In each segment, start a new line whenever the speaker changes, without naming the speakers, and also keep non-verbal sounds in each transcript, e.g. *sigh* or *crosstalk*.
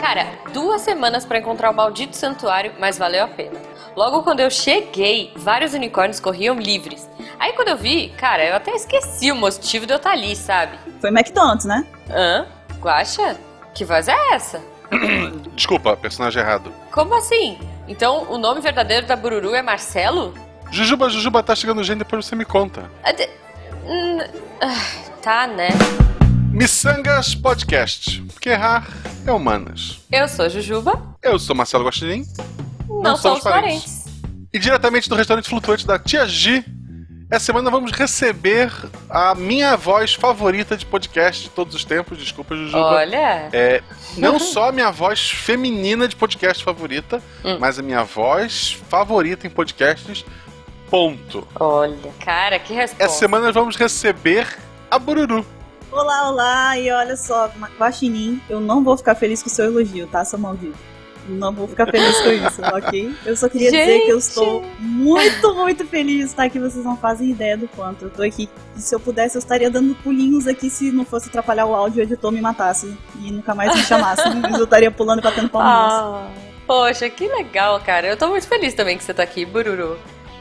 Cara, duas semanas pra encontrar o maldito santuário, mas valeu a pena. Logo quando eu cheguei, vários unicórnios corriam livres. Aí quando eu vi, cara, eu até esqueci o motivo de eu estar ali, sabe?
Foi McDonald's, né?
Hã? Guaxa? Que voz é essa? *clears throat*
Desculpa, personagem errado.
Como assim? Então o nome verdadeiro da Bururu é Marcelo?
Jujuba, Jujuba tá chegando gente, depois você me conta.
Ah, de- hum, ah, Tá, né?
Missangas Podcast. Porque errar é humanas.
Eu sou Jujuba,
Eu sou Marcelo Guaxinim.
não, somos parentes.
E diretamente do restaurante flutuante da Tia G, essa semana vamos receber a minha voz favorita de podcast de todos os tempos. Desculpa, Jujuba.
Olha,
É, não *laughs* só a minha voz feminina de podcast favorita,
Hum.
mas a minha voz favorita em podcasts. Ponto.
olha, cara, que resposta.
Essa semana nós vamos receber a Bururu.
Olá, olá, e olha só, Guaxinim, eu não vou ficar feliz com o seu elogio, tá, seu maldito? Não vou ficar feliz com isso, *laughs* ok? Eu só queria dizer que eu
Gente!
estou muito, muito feliz, tá? Que vocês não fazem ideia do quanto. Eu tô aqui. E se eu pudesse, eu estaria dando pulinhos aqui se não fosse atrapalhar o áudio e o editor me matasse e nunca mais me chamasse. *laughs* Mas eu estaria pulando e batendo palminhas.
Ah, poxa, que legal, cara. Eu tô muito feliz também que você tá aqui, Bururu.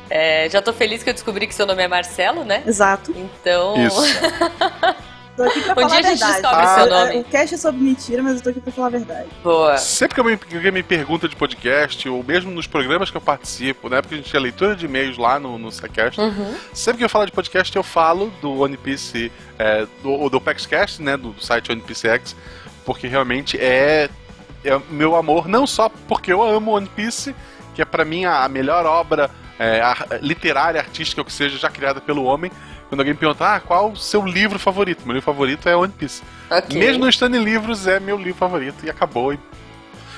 É, já tô feliz que eu descobri que seu nome é Marcelo, né?
Exato.
Então.
Isso. *laughs*
Tô aqui pra
Um
falar
dia a gente
verdade.
descobre
Ah,
seu
É,
nome.
O cast é sobre mentira, mas eu tô aqui pra falar a verdade.
Boa.
Sempre que alguém, me pergunta de podcast, ou mesmo nos programas que eu participo, né? Porque a gente tinha leitura de e-mails lá no, no SciCast,
Uhum.
sempre que eu falo de podcast, eu falo do One Piece, é, do, do PaxCast, né? Do, site One Piece X, porque realmente é, é meu amor, não só porque eu amo One Piece, que é pra mim a, a melhor obra é, ar- literária, artística, ou que seja, já criada pelo homem. Quando alguém pergunta, ah, qual o seu livro favorito? Meu livro favorito é One Piece.
Ok.
Mesmo não estando em livros, é meu livro favorito e acabou. E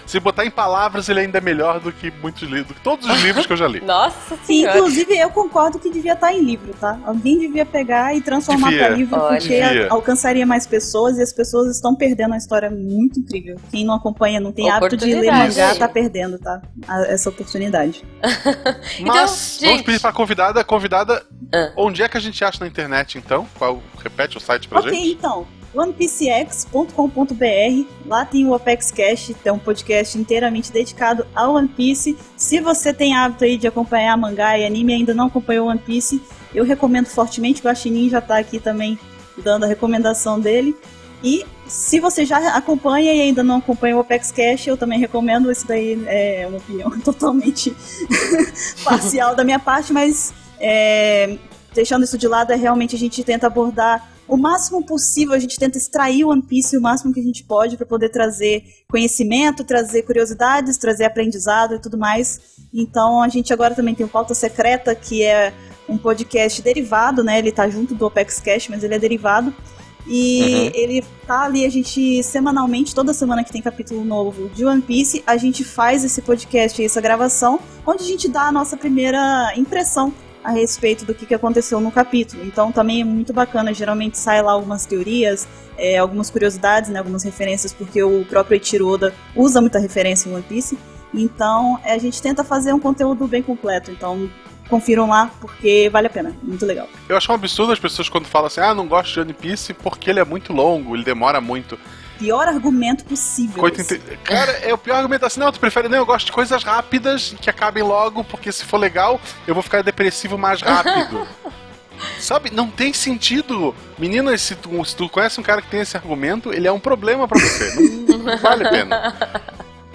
se botar em palavras, ele ainda é melhor do que muitos livros, do que todos os livros que eu já li. *laughs*
Nossa
Sim,
senhora.
inclusive eu concordo que devia estar em livro, tá? Alguém devia pegar e transformar para livro,
Olha.
porque
Devia.
alcançaria mais pessoas e as pessoas estão perdendo uma história muito incrível. Quem não acompanha, não tem hábito de ler
Oportunidade.
mangá, tá perdendo, tá? A- Essa oportunidade. *laughs*
Mas,
gente-
vamos pedir pra convidada, convidada,
Ah.
onde é que a gente acha na internet então? Qual, repete o site pra
ok,
gente?
então. OnePCX.com.br, lá tem o Apex Cash, é um podcast inteiramente dedicado ao One Piece. Se você tem hábito aí de acompanhar mangá e anime e ainda não acompanhou One Piece, eu recomendo fortemente, o Guaxinim já tá aqui também dando a recomendação dele. E se você já acompanha e ainda não acompanha o Apex Cash, eu também recomendo. Isso daí é uma opinião *laughs* totalmente *laughs* parcial da minha parte, mas é, deixando isso de lado, é realmente a gente tenta abordar o máximo possível, a gente tenta extrair o One Piece o máximo que a gente pode para poder trazer conhecimento, trazer curiosidades, trazer aprendizado e tudo mais. Então a gente agora também tem o Pauta Secreta, que é um podcast derivado, né? Ele tá junto do Opex Cash, mas ele é derivado. E
Uhum.
ele tá ali, a gente semanalmente, toda semana que tem capítulo novo de One Piece, a gente faz esse podcast essa gravação, onde a gente dá a nossa primeira impressão a respeito do que, que aconteceu no capítulo. Então também é muito bacana, geralmente sai lá algumas teorias, é, algumas curiosidades, né, algumas referências, porque o próprio Eiichiro usa muita referência em One Piece. Então é, a gente tenta fazer um conteúdo bem completo. Então confiram lá, porque vale a pena, muito legal.
Eu acho um absurdo as pessoas quando falam assim, ah, não gosto de One Piece porque ele é muito longo, ele demora muito.
Pior argumento possível.
Inte- Cara, é o pior argumento assim, não, tu prefere, não, eu gosto de coisas rápidas que acabem logo, porque se for legal, eu vou ficar depressivo mais rápido. *laughs* Sabe, não tem sentido. Meninas, se tu, se tu conhece um cara que tem esse argumento, ele é um problema pra você. Não, não vale a pena.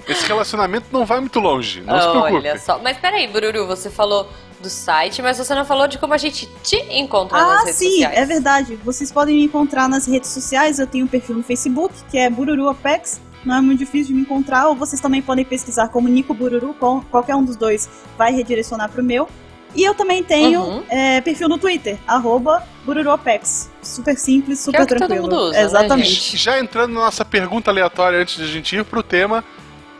Esse relacionamento não vai muito longe, não se preocupe.
Olha só. Mas peraí, Bururu, você falou do site, mas você não falou de como a gente te encontra nas
Ah,
redes
sim,
sociais.
é verdade. Vocês podem me encontrar nas redes sociais. Eu tenho um perfil no Facebook, que é Bururu Apex. Não é muito difícil de me encontrar. Ou vocês também podem pesquisar como Nico Bururu. com- Qualquer um dos dois vai redirecionar pro meu. E eu também tenho
Uhum.
é, perfil no Twitter, arroba. Super simples, super
é o que todo
tranquilo.
mundo usa, né,
Exatamente.
gente?
Já entrando na nossa pergunta aleatória antes de a gente ir pro tema,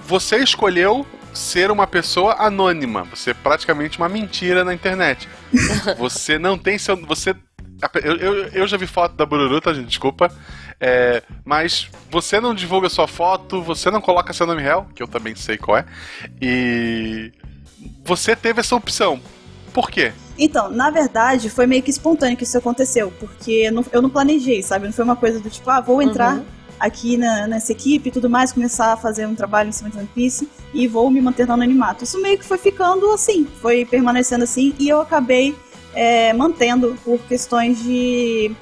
você escolheu ser uma pessoa anônima. Você é praticamente uma mentira na internet. *laughs* Você não tem seu. Você. Eu, eu, eu já vi foto da Bururu, tá, gente? Desculpa. É, mas você não divulga sua foto, você não coloca seu nome real, que eu também sei qual é. E. Você teve essa opção. Por quê?
Então, na verdade, foi meio que espontâneo que isso aconteceu, porque não- eu não planejei, sabe? Não foi uma coisa do tipo, ah, vou entrar
Uhum.
Aqui na, nessa equipe e tudo mais, começar a fazer um trabalho em cima de One Piece e vou me manter no anonimato. Isso meio que foi ficando assim, foi permanecendo assim e eu acabei é, mantendo por questões de.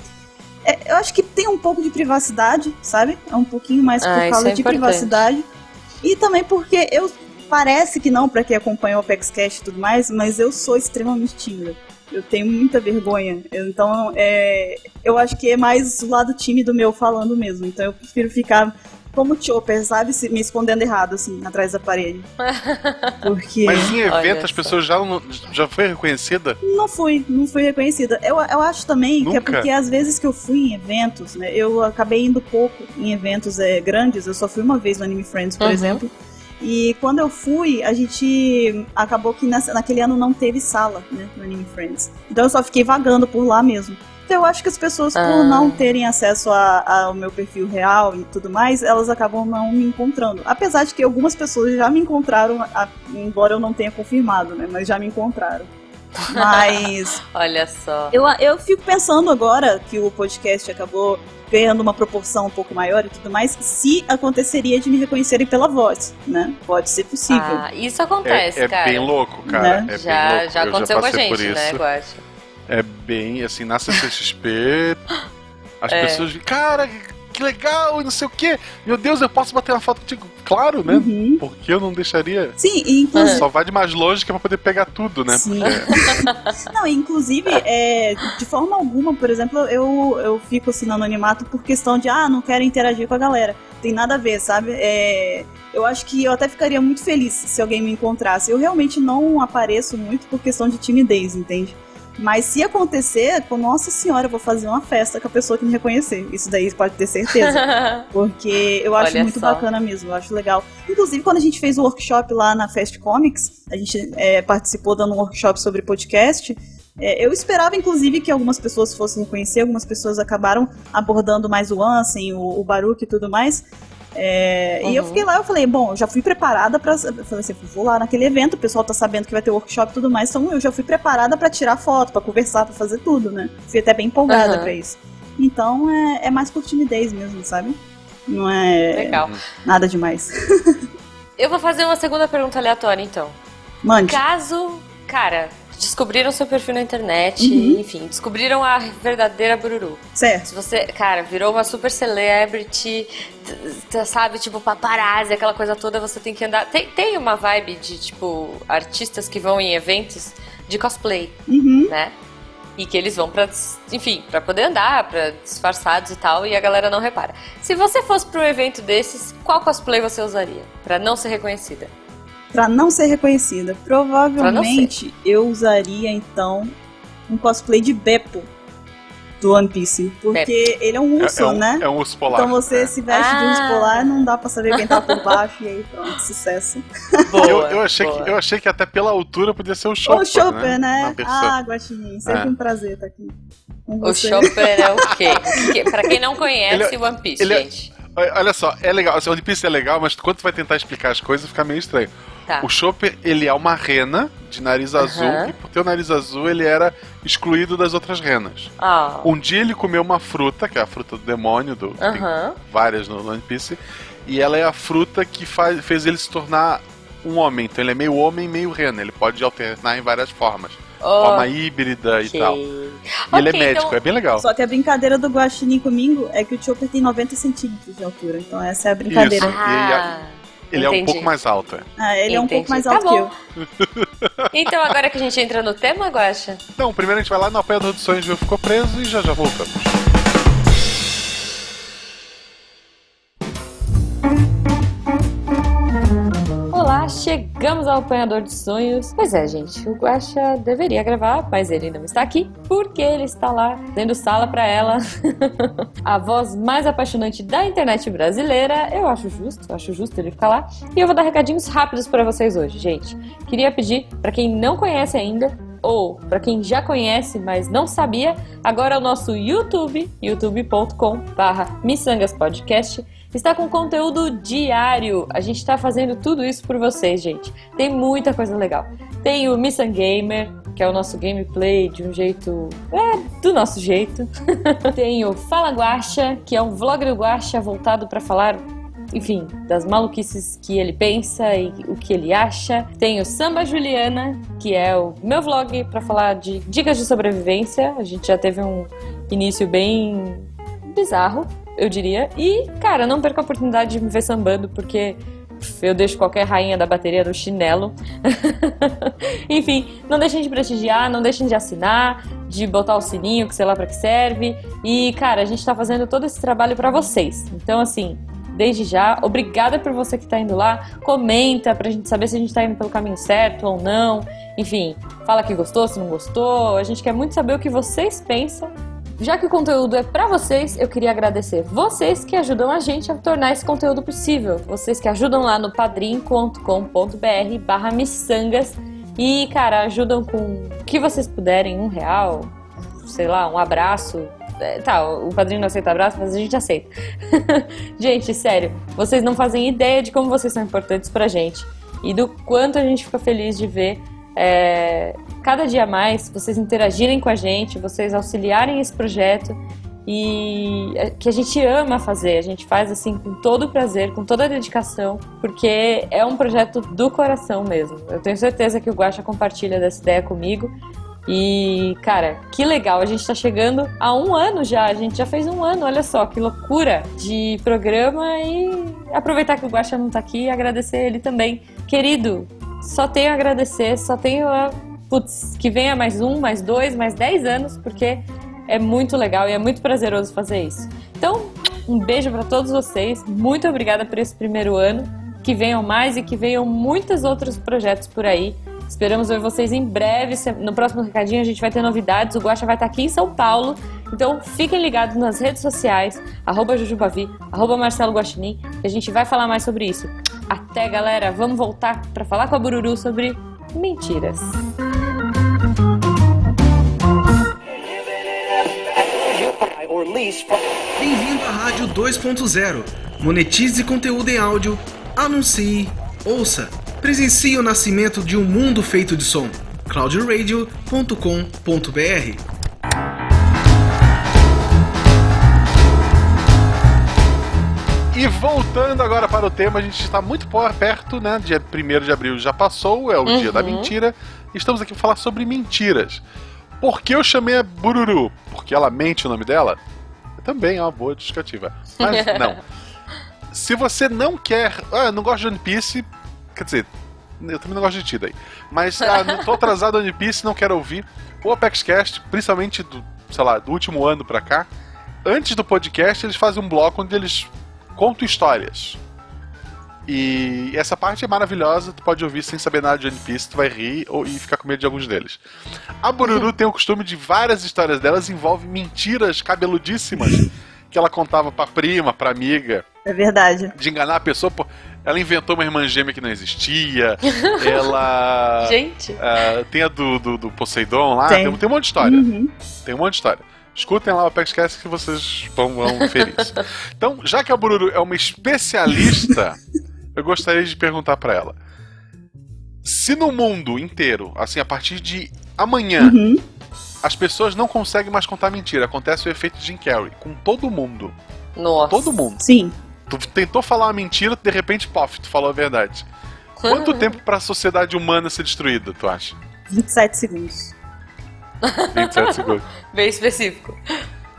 É, eu acho que tem um pouco de privacidade, sabe? É um pouquinho mais por
Ah,
causa
é
de
importante.
privacidade. E também porque eu. Parece que não, pra quem acompanha o Apex Cash e tudo mais, mas eu sou extremamente tímida. Eu tenho muita vergonha. Então, é, eu acho que é mais o lado tímido meu falando mesmo. Então, eu prefiro ficar como Chopper, sabe? Se- Me escondendo errado, assim, atrás da parede. *laughs* Porque.
Mas em evento as pessoas já, não- já foi reconhecida?
Não fui, não fui reconhecida. Eu, eu acho também que é
Nunca?
porque às vezes que eu fui em eventos, né? Eu acabei indo pouco em eventos é, grandes, eu só fui uma vez no Anime Friends, por
Uhum.
exemplo. E quando eu fui, a gente acabou que nessa- naquele ano não teve sala, né, no Anime Friends. Então eu só fiquei vagando por lá mesmo. Então eu acho que as pessoas,
Ah.
por não terem acesso a- ao meu perfil real e tudo mais, elas acabam não me encontrando. Apesar de que algumas pessoas já me encontraram, a- embora eu não tenha confirmado, né, mas já me encontraram. Mas *laughs*
Olha só.
eu, eu fico pensando agora que o podcast acabou ganhando uma proporção um pouco maior e tudo mais, se aconteceria de me reconhecerem pela voz, né? Pode ser possível.
Ah, isso acontece,
é, é
cara.
bem louco, cara.
Né?
É
já,
bem louco.
já
Eu
aconteceu com a gente, né. Guacha?
É bem, assim, na CCXP, as
É.
pessoas cara, que legal, e não sei o quê. Meu Deus, eu posso bater uma foto contigo? Claro, né?
Uhum.
Porque eu não deixaria.
Sim, e inclusive.
Só vai de mais longe que é pra poder pegar tudo, né?
Sim.
Porque- *laughs*
Não, inclusive, é, de forma alguma, por exemplo, eu, eu fico assim no anonimato por questão de, ah, não quero interagir com a galera. Tem nada a ver, sabe? É, eu acho que eu até ficaria muito feliz se alguém me encontrasse. Eu realmente não apareço muito por questão de timidez, entende? Mas se acontecer, com nossa senhora, eu vou fazer uma festa com a pessoa que me reconhecer. Isso daí pode ter certeza. *laughs* Porque eu acho
Olha
muito
só.
bacana mesmo, eu acho legal. Inclusive, quando a gente fez o workshop lá na Fast Comics, a gente é, participou dando um workshop sobre podcast. é, eu esperava, inclusive, que algumas pessoas fossem conhecer, algumas pessoas acabaram abordando mais o Ansem, o, o Baruch e tudo mais. É, E eu
Uhum.
fiquei lá, eu falei, bom, eu já fui preparada pra. Eu falei assim, vou lá naquele evento, o pessoal tá sabendo que vai ter workshop e tudo mais, então eu já fui preparada pra tirar foto, pra conversar, pra fazer tudo, né? Fui até bem empolgada
Uhum.
pra isso. Então é, é mais por timidez mesmo, sabe? Não é
Legal.
nada demais. *laughs*
Eu vou fazer uma segunda pergunta aleatória, então.
Mande.
Caso, cara, descobriram seu perfil na internet,
Uhum.
enfim, descobriram a verdadeira Bururu.
Certo.
Se você, cara, virou uma super celebrity, sabe, tipo paparazzi, aquela coisa toda, você tem que andar. Tem, tem uma vibe de, tipo, artistas que vão em eventos de cosplay,
Uhum.
né? E que eles vão pra, enfim, pra poder andar, pra disfarçados e tal, e a galera não repara. Se você fosse pra um evento desses, qual cosplay você usaria? Pra não ser reconhecida?
Pra não ser reconhecida. Provavelmente eu usaria então um cosplay de Beppo do One Piece. Porque ele é um
É,
urso,
é um,
né?
é um urso polar.
Então você
é.
se veste de urso
Ah.
polar, não dá pra saber quem tá por baixo, e aí pronto, sucesso. *laughs*
Boa,
Eu, eu, achei
boa.
que, eu achei que até pela altura podia ser o Chopper,
Ô, Chopper, né?
Pessoa.
Ah, Guaxinim, sempre
É.
um prazer estar aqui com
O. Chopper é o quê? *laughs* Pra quem não conhece
Ele é-
One Piece,
é-
gente.
Olha olha só, é legal. Assim, o One Piece é legal, mas quando tu vai tentar explicar as coisas, fica meio estranho.
Tá.
O Chopper, ele é uma rena de nariz azul,
Aham.
e por ter o nariz azul, ele era excluído das outras renas.
Ah.
Um dia ele comeu uma fruta, que é a fruta do demônio, do, tem
Aham.
várias no One Piece, e ela é a fruta que faz, fez ele se tornar um homem. Então ele é meio homem, meio rena. Ele pode alternar em várias formas. Forma híbrida
Ok.
e tal. E ele é médico,
então-
é bem legal.
Só que a brincadeira do Guaxinim comigo é que o Chopper tem 90 centímetros de altura. Então essa é a brincadeira.
Isso.
Ah,
Ele é um
entendi.
pouco mais alto. é.
Ah, ele é um
Entendi.
pouco mais
Tá
alto
bom.
que eu. *laughs*
Então, agora que a gente entra no tema, Guaxa,
Então, primeiro a gente vai lá no apoiador dos sonhos, viu? Ficou preso e já já voltamos.
Chegamos ao Apanhador de Sonhos. Pois é, gente, o Guaxa deveria gravar, mas ele não está aqui porque ele está lá dando sala pra ela. *laughs* a voz mais apaixonante da internet brasileira. Eu acho justo, eu acho justo ele ficar lá. E eu vou dar recadinhos rápidos pra vocês hoje, gente. Queria pedir pra quem não conhece ainda ou para quem já conhece, mas não sabia, agora o nosso YouTube, youtube.com/barra Podcast, está com conteúdo diário. A gente está fazendo tudo isso por vocês, gente. Tem muita coisa legal. Tem o Missan Gamer, que é o nosso gameplay de um jeito. É, do nosso jeito. *laughs* Tem o Fala Guacha, que é um vlog do Guacha voltado para falar enfim, das maluquices que ele pensa e o que ele acha. Tem o Samba Juliana, que é o meu vlog para falar de dicas de sobrevivência. A gente já teve um início bem bizarro, eu diria. E, cara, não perca a oportunidade de me ver sambando, porque eu deixo qualquer rainha da bateria no chinelo. *laughs* Enfim, não deixem de prestigiar, não deixem de assinar, de botar o sininho, que sei lá para que serve. E, cara, a gente tá fazendo todo esse trabalho para vocês. Então, assim, desde já, obrigada por você que tá indo lá. Comenta pra gente saber se a gente tá indo pelo caminho certo ou não. Enfim, fala que gostou, se não gostou. A gente quer muito saber o que vocês pensam já que o conteúdo é para vocês, eu queria agradecer vocês que ajudam a gente a tornar esse conteúdo possível. Vocês que ajudam lá no padrim.com.br barra miçangas e, cara, ajudam com o que vocês puderem, um real, sei lá, um abraço. É, tá, o padrinho não aceita abraço, mas a gente aceita. *laughs* gente, sério, vocês não fazem ideia de como vocês são importantes pra gente e do quanto a gente fica feliz de ver é, cada dia mais vocês interagirem com a gente, vocês auxiliarem esse projeto e é, que a gente ama fazer, a gente faz assim com todo o prazer, com toda a dedicação, porque é um projeto do coração mesmo. Eu tenho certeza que o Guaxa compartilha dessa ideia comigo. E, cara, que legal, a gente tá chegando a um ano já, a gente já fez um ano, olha só, que loucura de programa e aproveitar que o Guaxa não tá aqui e agradecer ele também. Querido, só tenho a agradecer, só tenho a. Putz, que venha mais um, mais dois, mais dez anos, porque é muito legal e é muito prazeroso fazer isso. Então, um beijo para todos vocês, muito obrigada por esse primeiro ano. Que venham mais e que venham muitos outros projetos por aí. Esperamos ver vocês em breve. No próximo recadinho a gente vai ter novidades. O Guaxa vai estar aqui em São Paulo. Então fiquem ligados nas redes sociais, arroba Jujubavi, arroba Marcelo Guaxinim, que a gente vai falar mais sobre isso. Até, galera. Vamos voltar para falar com a Bururu sobre mentiras.
Bem-vindo à Rádio 2.0. Monetize conteúdo em áudio, anuncie, ouça, presencie o nascimento de um mundo feito de som. cloudradio.com.br
E voltando agora para o tema, a gente está muito perto, né? Dia 1 de abril já passou, é o uhum. dia da mentira. Estamos aqui para falar sobre mentiras. Por que eu chamei a Bururu? Porque ela mente o nome dela? Também é uma boa justificativa. Mas *laughs* não. Se você não quer. Ah, não gosto de One Piece. Quer dizer, eu também não gosto de ti daí. Mas ah, não tô atrasado One Piece, não quero ouvir. O ApexCast, principalmente do, sei lá, do último ano pra cá, antes do podcast, eles fazem um bloco onde eles conto histórias. E essa parte é maravilhosa, tu pode ouvir sem saber nada de One Piece, tu vai rir ou, e ficar com medo de alguns deles. A Bururu *laughs* tem o costume de várias histórias delas envolvem mentiras cabeludíssimas que ela contava pra prima, pra amiga.
É verdade.
De enganar a pessoa. Ela inventou uma irmã gêmea que não existia. *laughs* ela.
Gente.
Uh, tem a do, do, do Poseidon lá. Tem. Tem, tem um monte de história. Uhum. Tem um monte de história. Escutem lá o Apex que vocês vão, vão felizes. Então, já que a Bururu é uma especialista, *laughs* eu gostaria de perguntar para ela. Se no mundo inteiro, assim, a partir de amanhã, uhum. as pessoas não conseguem mais contar mentira, acontece o efeito Jim Carrey com todo mundo.
Nossa.
Todo mundo.
Sim.
Tu tentou falar uma mentira, de repente, pof, tu falou a verdade. Quanto *laughs* tempo para a sociedade humana ser destruída, tu acha?
27 segundos.
27 segundos. *laughs*
Bem específico.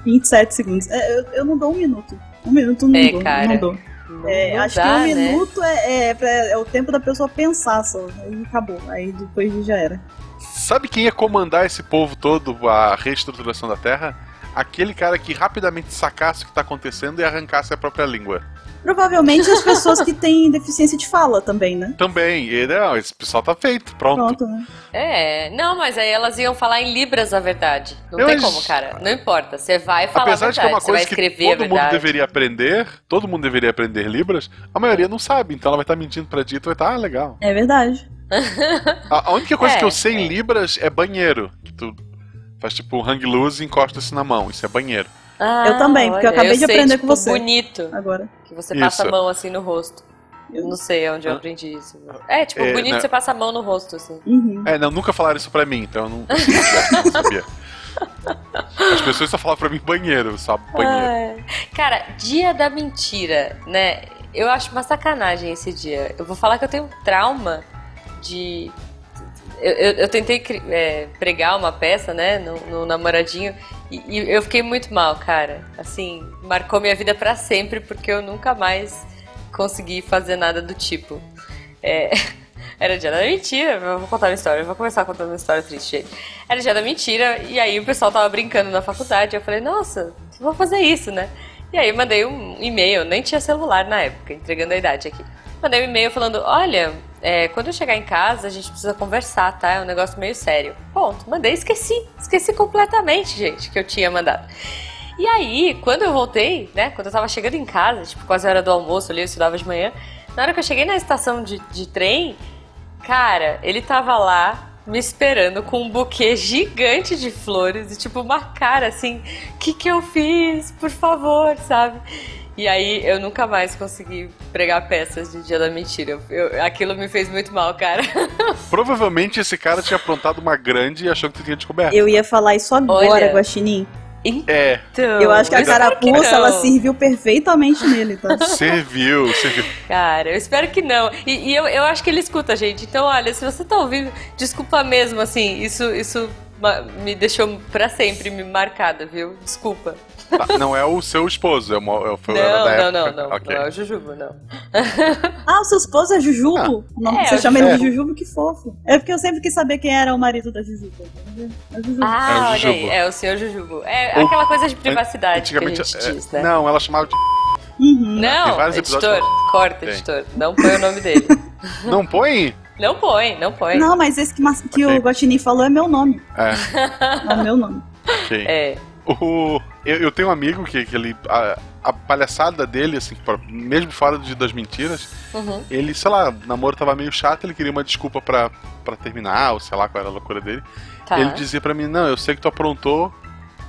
27 segundos. É, eu, eu, não dou um minuto. Um minuto não
é,
dou.
Cara.
Não dou. É, acho dá, que um né? minuto é, é, é, o tempo da pessoa pensar só. Aí acabou. Aí depois já era.
Sabe quem ia comandar esse povo todo, a reestruturação da Terra? Aquele cara que rapidamente sacasse o que está acontecendo e arrancasse a própria língua.
Provavelmente as pessoas que têm deficiência de fala também, né?
Também. E, não, esse pessoal tá feito, pronto. Pronto, né?
É, não, mas aí elas iam falar em libras a verdade. Não Eu tem como, cara. Não importa. Você vai falar
Apesar
a verdade. De que é
uma coisa
que
todo mundo deveria aprender, todo mundo deveria aprender libras, a maioria não sabe. Então ela vai estar tá mentindo pra ti e vai estar, tá, ah, legal.
É verdade.
a, a, única coisa *laughs* é, que eu sei é. em libras é banheiro. Que tu faz tipo hang loose e encosta-se na mão. Isso é banheiro.
Ah, eu também, porque eu acabei
eu
de
sei,
aprender
tipo,
com você.
bonito.
Agora.
Que você passa
Isso.
a mão assim no rosto.
Eu-
Não sei onde eu aprendi isso. É, tipo,
É,
bonito
né?
você passa a mão no rosto, assim.
Uhum.
É, não, nunca falaram isso pra mim, então eu não, eu não sabia. As pessoas só falam pra mim banheiro, só banheiro.
Ai. Cara, dia da mentira, né? Eu acho uma sacanagem esse dia. Eu vou falar que eu tenho um trauma de. Eu, eu, eu tentei é, pregar uma peça, né, no, no namoradinho, e, e eu fiquei muito mal, cara. Assim, marcou minha vida pra sempre, porque eu nunca mais consegui fazer nada do tipo. É, *laughs* Era dia da mentira, eu vou contar uma história, eu vou começar contando uma história triste. Era dia da mentira, e aí o pessoal tava brincando na faculdade, eu falei, nossa, vou fazer isso, né? E aí mandei um e-mail, nem tinha celular na época, entregando a idade aqui. Mandei um e-mail falando, olha, é, quando eu chegar em casa a gente precisa conversar, tá? É um negócio meio sério. Ponto, mandei, esqueci, esqueci completamente, gente, que eu tinha mandado. E aí, quando eu voltei, né, quando eu tava chegando em casa, tipo, quase a hora do almoço ali, eu estudava de manhã, na hora que eu cheguei na estação de, de trem, cara, ele tava lá me esperando com um buquê gigante de flores e tipo uma cara assim, que que eu fiz? Por favor, sabe? E aí eu nunca mais consegui pregar peças de Dia da Mentira. Eu- aquilo me fez muito mal, cara. *laughs*
Provavelmente esse cara tinha aprontado uma grande e achou que tu tinha descoberto.
Eu ia falar isso agora,
Olha.
Guaxinim.
É,
Então,
Eu acho que a
que
carapuça, ela serviu perfeitamente nele, tá? *laughs*
serviu, serviu.
Cara, eu espero que não. E, e eu, eu acho que ele escuta, gente. Então, olha, se você tá ouvindo, desculpa mesmo, assim, isso, isso me deixou pra sempre me marcada, viu? Desculpa.
Tá, não é o seu esposo, é o, é o foi o
Não,
da
não,
época.
não, não.
Ok.
Não é o Jujubo, não. *laughs*
Ah, o seu esposo é Jujubo? Não,
é,
você
o
chama ele de
Jujubo.
Jujubo, que fofo. É porque eu sempre quis saber quem era o marido da Jujuba. É o Jujubo.
Ah,
É o
olha
Jujubo.
aí, é o senhor Jujubo. É
Ou-
aquela coisa de privacidade que a
Antigamente,
gente
é,
diz, né?
Não, ela chamava de.
Uhum.
Não, editor, corta,
Tem.
editor. Não põe o nome dele. *laughs*
Não põe?
não põe, não põe.
Não, mas esse que, mas- que
Ok.
o Guaxinim falou é meu nome.
É,
É o meu nome.
ok.
É.
O, eu, eu tenho um amigo que, que ele. A, a palhaçada dele, assim, mesmo fora de, das mentiras,
Uhum.
ele, sei lá, o namoro tava meio chato, ele queria uma desculpa pra, pra terminar, ou sei lá qual era a loucura dele.
Tá.
Ele dizia pra mim, não, eu sei que tu aprontou,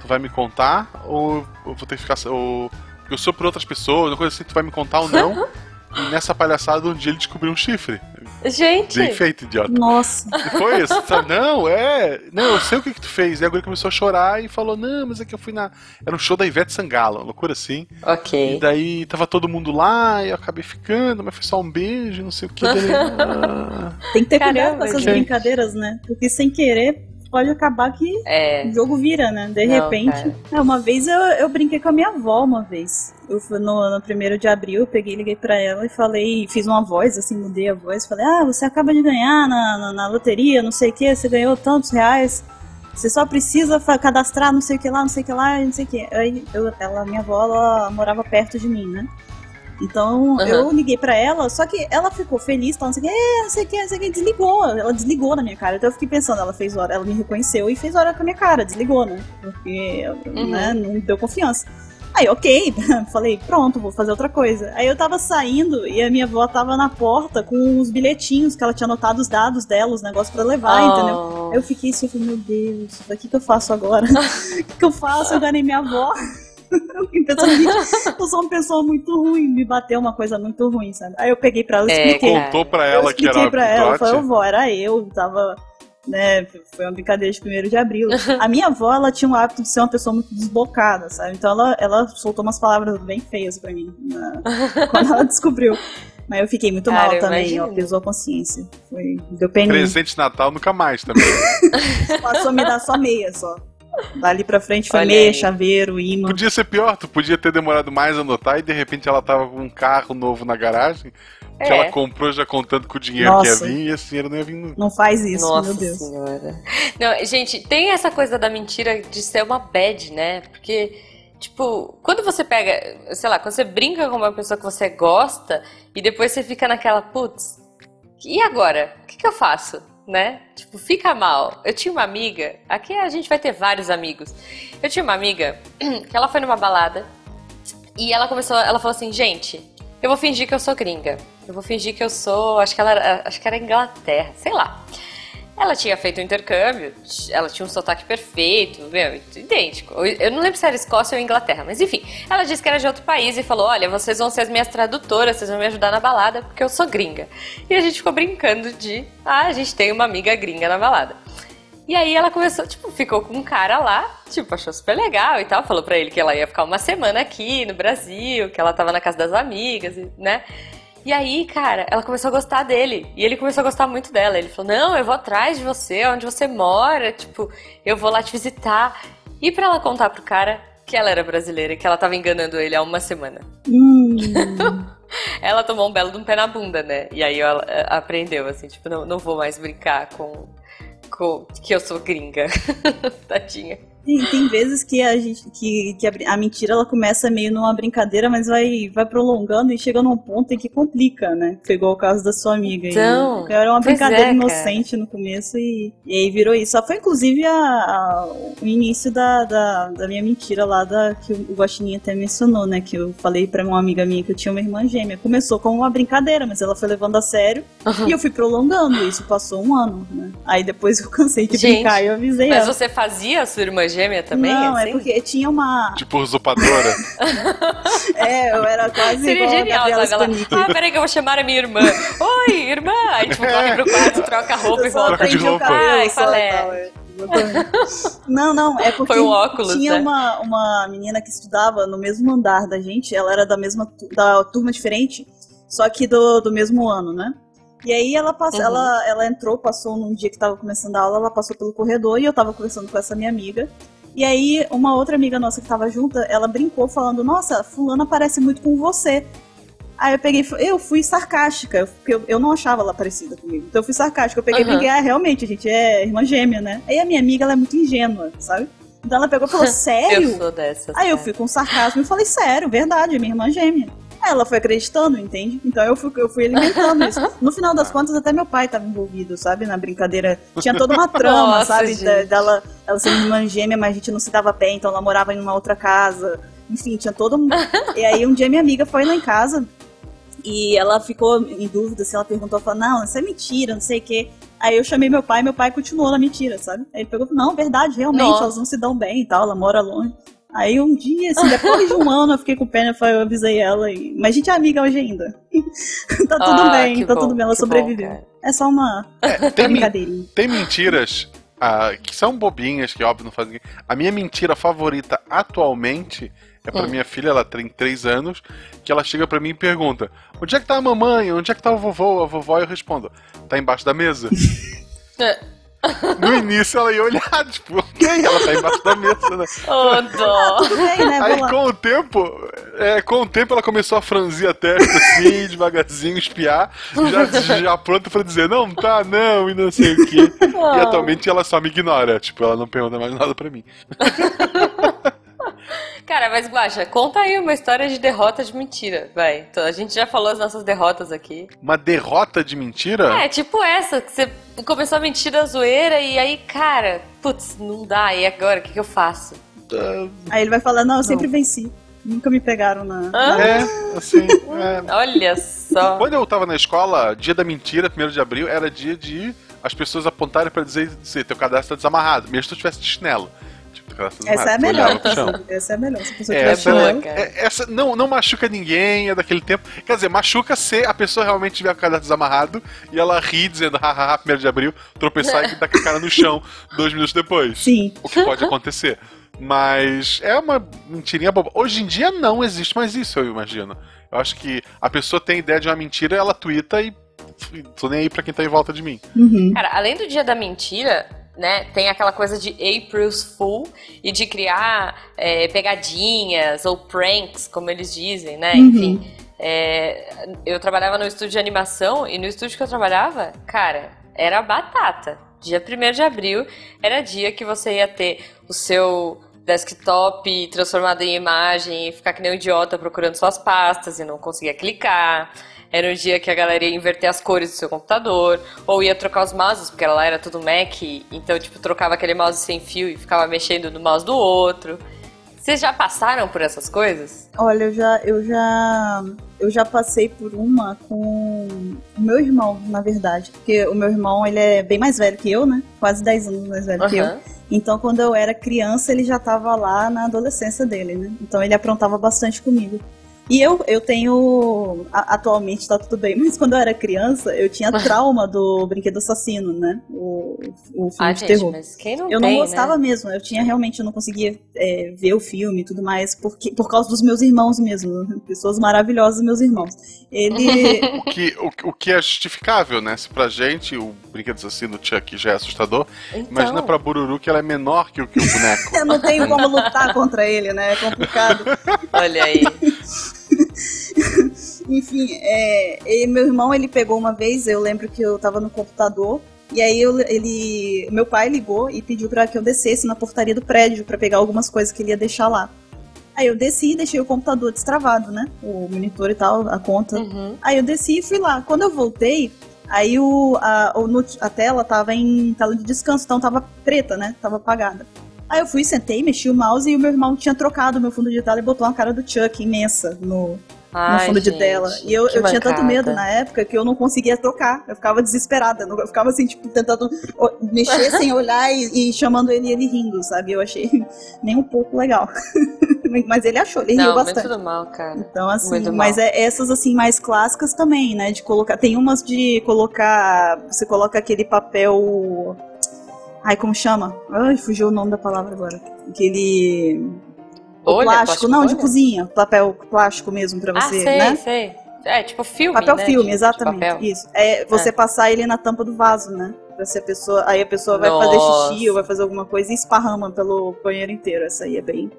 tu vai me contar, ou eu vou ter que ficar. Ou eu sou por outras pessoas, uma coisa assim, tu vai me contar ou não. *laughs* e nessa palhaçada, um dia ele descobriu um chifre.
Gente,
Bem feito, idiota.
Nossa.
E foi isso, sabe? Não, é. Não, eu sei o que, que tu fez. E agora ele começou a chorar e falou: Não, mas é que eu fui na. Era um show da Ivete Sangalo, uma loucura assim. E
ok.
daí tava todo mundo lá e eu acabei ficando, mas foi só um beijo, não sei o que. *laughs* Daí, ah,
Tem que ter
Caramba,
cuidado com essas
gente.
brincadeiras, né? Porque sem querer pode acabar que
É.
o jogo vira, né? De
Não,
repente. É, uma vez eu, eu brinquei com a minha avó uma vez. Eu fui no, no primeiro de abril, eu peguei, liguei pra ela e falei, fiz uma voz, assim, mudei a voz, falei, ah, você acaba de ganhar na, na, na loteria, não sei o que, você ganhou tantos reais. Você só precisa cadastrar não sei o que lá, não sei o que lá, não sei o que. Aí eu, ela, minha avó, ela morava perto de mim, né? Então
Aham.
eu liguei pra ela, só que ela ficou feliz, tal, não sei o que, "É, não sei o que, não sei o que, desligou. Ela desligou na minha cara. Então eu fiquei pensando, ela fez hora, ela me reconheceu e fez hora com a minha cara, desligou, né? Porque
Uhum.
né, não me deu confiança. Aí, ok, *laughs* falei, pronto, vou fazer outra coisa. Aí eu tava saindo e a minha avó tava na porta com os bilhetinhos que ela tinha anotado os dados dela, os negóços pra levar,
Oh.
entendeu? Aí eu fiquei assim, eu falei, meu Deus, o que, que eu faço agora? *laughs* O que, que eu faço? Eu ganhei minha avó. Eu eu sou uma pessoa muito ruim, me bateu uma coisa muito ruim, sabe? Aí eu peguei pra ela e
É,
expliquei.
contou pra
eu
ela que
expliquei
era
pra ela, eu falei,
dote.
"Ô, vó, era eu, tava, né, foi uma brincadeira de 1 de abril. A minha avó, ela tinha o hábito de ser uma pessoa muito desbocada, sabe? Então ela, ela soltou umas palavras bem feias pra mim, na- *laughs* quando ela descobriu. Mas eu fiquei muito
Cara,
mal
eu
também, ó, pesou a consciência. Foi, deu peninha.
Presente de Natal nunca mais também. *laughs*
Passou a me dar só meia, só. Dali pra frente foi meia, chaveiro, imã.
Podia ser pior, tu podia ter demorado mais a notar e de repente ela tava com um carro novo na garagem, que
É.
ela comprou já contando com o dinheiro
Nossa.
que ia vir e esse dinheiro não ia vir nunca.
Não faz isso,
Nossa
meu Deus.
senhora. Não, gente, tem essa coisa da mentira de ser uma bad, né? Porque, tipo, quando você pega, sei lá, quando você brinca com uma pessoa que você gosta e depois você fica naquela, putz, e agora? O que, que eu faço? Né? Tipo, fica mal. Eu tinha uma amiga, aqui a gente vai ter vários amigos. Eu tinha uma amiga *clears throat* que ela foi numa balada e ela começou, ela falou assim, gente, eu vou fingir que eu sou gringa. Eu vou fingir que eu sou, acho que ela acho que era Inglaterra, sei lá. Ela tinha feito o um intercâmbio, ela tinha um sotaque perfeito, meu, idêntico. Eu não lembro se era Escócia ou Inglaterra, mas enfim. Ela disse que era de outro país e falou: Olha, vocês vão ser as minhas tradutoras, vocês vão me ajudar na balada, porque eu sou gringa. E a gente ficou brincando de: Ah, a gente tem uma amiga gringa na balada. E aí ela começou, tipo, ficou com um cara lá, tipo, achou super legal e tal. Falou pra ele que ela ia ficar uma semana aqui no Brasil, que ela tava na casa das amigas, né? E aí, cara, ela começou a gostar dele. E ele começou a gostar muito dela. Ele falou: Não, eu vou atrás de você, onde você mora. Tipo, eu vou lá te visitar. E pra ela contar pro cara que ela era brasileira que ela tava enganando ele há uma semana.
Hum. *laughs*
ela tomou um belo de um pé na bunda, né? E aí ela eh, aprendeu, assim, tipo, não, não vou mais brincar com, com que eu sou gringa. *laughs* Tadinha.
Tem, tem vezes que a gente que, que a, a, mentira ela começa meio numa brincadeira, mas vai, vai prolongando e chega num ponto em que complica, né? Foi igual o caso da sua amiga.
Então,
era uma brincadeira é, inocente no começo e, e aí virou isso. Só foi inclusive a, a, o início da, da, da, minha mentira lá da, que o Guaxinim até mencionou, né? Que eu falei pra uma amiga minha que eu tinha uma irmã gêmea. Começou como uma brincadeira, mas ela foi levando a sério uhum. e eu fui prolongando. Isso passou um ano, né? Aí depois eu *laughs* cansei de Gente, brincar e eu avisei
mas
ela.
você fazia a sua irmã gêmea também?
Não,
é assim?
é porque tinha uma.
Tipo usurpadora. *laughs*
é, eu era quase.
Seria
igual
genial, sabe? Ela, ah, peraí que eu vou chamar a minha irmã. Oi, irmã! Aí tipo, corre pro quarto, *laughs* troca a roupa
eu
e volta.
Troca de roupa.
Ai, qual é?
Não, não, é porque
Foi um óculos,
tinha
né?
uma, uma menina que estudava no mesmo andar da gente, ela era da mesma da turma diferente, só que do, do mesmo ano, né? E aí ela passou, uhum. ela, ela entrou, passou num dia que tava começando a aula, ela passou pelo corredor e eu tava conversando com essa minha amiga. E aí, uma outra amiga nossa que tava junto, ela brincou falando: Nossa, Fulana parece muito com você. Aí eu peguei, eu fui sarcástica, porque eu, eu não achava ela parecida comigo. Então eu fui sarcástica. Eu peguei uhum. e brinquei, ah, realmente, a gente é irmã gêmea, né? Aí a minha amiga, ela é muito ingênua, sabe? Então ela pegou e falou, *laughs* sério?
eu sou.
Aí eu fui com sarcasmo e falei, sério, verdade, é minha irmã gêmea. Ela foi acreditando, entende? Então eu fui, eu fui alimentando isso. No final das *laughs* contas, até meu pai estava envolvido, sabe? Na brincadeira. Tinha toda uma *laughs* trama,
Nossa,
sabe?
Gente.
Dela ela sendo irmã gêmea, mas a gente não se dava bem, então ela morava em uma outra casa. Enfim, tinha todo um. *laughs* e aí um dia minha amiga foi lá em casa e ela ficou em dúvida, assim, ela perguntou, falou, não, isso é mentira, não sei o quê. Aí eu chamei meu pai, meu pai continuou na mentira, sabe? Aí ele pegou, não, verdade, realmente, Nossa. elas não se dão bem e tal, ela mora longe. Aí um dia, assim, depois de um *laughs* ano, eu fiquei com pena, eu avisei ela. E... Mas a gente é amiga hoje ainda. *laughs* tá tudo
ah,
bem, tá
bom,
tudo bem, ela sobreviveu.
Bom,
é só uma
é, tem
brincadeirinha.
Tem mentiras ah, que são bobinhas, que óbvio não fazem. A minha mentira favorita atualmente é pra hum. minha filha, ela tem 3 anos, que ela chega pra mim e pergunta: Onde é que tá a mamãe? Onde é que tá o vovô? A vovó eu respondo: Tá embaixo da mesa. *laughs*
É.
No início ela ia olhar, *laughs* tipo, ok, ela tá embaixo da mesa, né?
Oh, dó.
Bem, né?
Aí com o tempo, é, com o tempo ela começou a franzir a testa assim, *laughs* devagarzinho, espiar, já, já pronta pra dizer, não, tá, não, e não sei o que. Oh. E atualmente ela só me ignora, tipo, ela não pergunta mais nada pra mim. *laughs*
Cara, mas Guaxa, conta aí uma história de derrota de mentira, vai. Então, a gente já falou as nossas derrotas aqui.
Uma derrota de mentira?
É, tipo essa, que você começou a mentir da zoeira e aí, cara, putz, não dá, e agora, o que, que eu faço?
Uh, aí ele vai falar, não, eu sempre venci. Nunca me pegaram na.
Ah. É, assim. É.
Olha só.
Quando eu tava na escola, dia da mentira, 1 de abril, era dia de as pessoas apontarem para dizer, dizer teu cadastro tá desamarrado, mesmo se tu tivesse de chinelo.
Essa é a melhor. *laughs* Essa é a melhor. Se a pessoa essa,
é, essa não, não machuca ninguém, é daquele tempo. Quer dizer, machuca se a pessoa realmente tiver o cadastro desamarrado e ela ri dizendo, hahaha, 1 de abril, tropeçar e dar com a cara no chão *laughs* dois minutos depois.
Sim.
O que pode acontecer. Mas é uma mentirinha boba. Hoje em dia não existe mais isso, eu imagino. Eu acho que a pessoa tem ideia de uma mentira, ela twitta e tô nem aí pra quem tá em volta de mim.
Uhum.
Cara, além do dia da mentira, né, tem aquela coisa de April's Fool e de criar é, pegadinhas ou pranks, como eles dizem, né?
Uhum.
Enfim, é, eu trabalhava no estúdio de animação e no estúdio que eu trabalhava, cara, era batata. Dia 1 de abril era dia que você ia ter o seu desktop transformado em imagem e ficar que nem um idiota procurando suas pastas e não conseguia clicar. Era um dia que a galera ia inverter as cores do seu computador, ou ia trocar os mouses, porque lá era tudo Mac, então, tipo, trocava aquele mouse sem fio e ficava mexendo no mouse do outro. Vocês já passaram por essas coisas?
Olha, eu já, eu já, eu já passei por uma com o meu irmão, na verdade, porque o meu irmão ele é bem mais velho que eu, né? Quase 10 anos mais velho que eu. Então, quando eu era criança, ele já estava lá na adolescência dele, né? Então, ele aprontava bastante comigo. E eu, eu tenho. a- atualmente tá tudo bem, *laughs* mas quando eu era criança, eu tinha *laughs* trauma do Brinquedo Assassino, né? O, o filme
Ah,
de
gente,
terror.
mas quem não
Eu
tem,
não gostava
né?
mesmo, eu tinha realmente, eu não conseguia é, ver o filme e tudo mais, porque, por causa dos meus irmãos mesmo, né? pessoas maravilhosas, meus irmãos. Ele. *laughs*
O que, o, o que é justificável, né? Se pra gente o brinquedo assassino do Chuck já é assustador,
Então,
imagina pra Bururu que ela é menor que o, que o boneco.
eu não tenho como lutar contra ele, né? É complicado.
olha aí. *laughs*
Enfim, é, meu irmão ele pegou uma vez, eu lembro que eu tava no computador. E aí eu- ele, meu pai ligou e pediu pra que eu descesse na portaria do prédio pra pegar algumas coisas que ele ia deixar lá. Aí eu desci e deixei o computador destravado, né? O monitor e tal, a conta.
Uhum.
Aí eu desci e fui lá. Quando eu voltei, aí o, a, o a tela tava em tela de descanso, então tava preta, né? Tava apagada. Aí eu fui, sentei, mexi o mouse e o meu irmão tinha trocado o meu fundo de tela e botou uma cara do Chuck imensa no, no
Ai,
fundo de
gente,
tela. E eu, eu tinha tanto medo na época que eu não conseguia trocar. Eu ficava desesperada. Eu ficava assim, tipo, tentando mexer sem *laughs* olhar e, e chamando ele e ele rindo, sabe? Eu achei *laughs* nem um pouco legal. *laughs* Mas ele achou, ele riu
Não, mas
bastante.
tudo mal, cara.
Então, assim,
Muito
mas é essas assim mais clássicas também, né? De colocar. Tem umas de colocar. Você coloca aquele papel. Ai, como chama? Ai, fugiu o nome da palavra agora. Aquele. O
Bolha?
plástico, não, de
bolha?
cozinha. Papel plástico mesmo pra
Ah,
você,
sei,
né?
sei. É, tipo filme,
Papel
né?
filme,
de- de
exatamente.
papel.
Isso. É você passar ele na tampa do vaso, né? Pra se a pessoa. Aí a pessoa vai
Nossa.
fazer xixi ou vai fazer alguma coisa e esparrama pelo banheiro inteiro. Essa aí é bem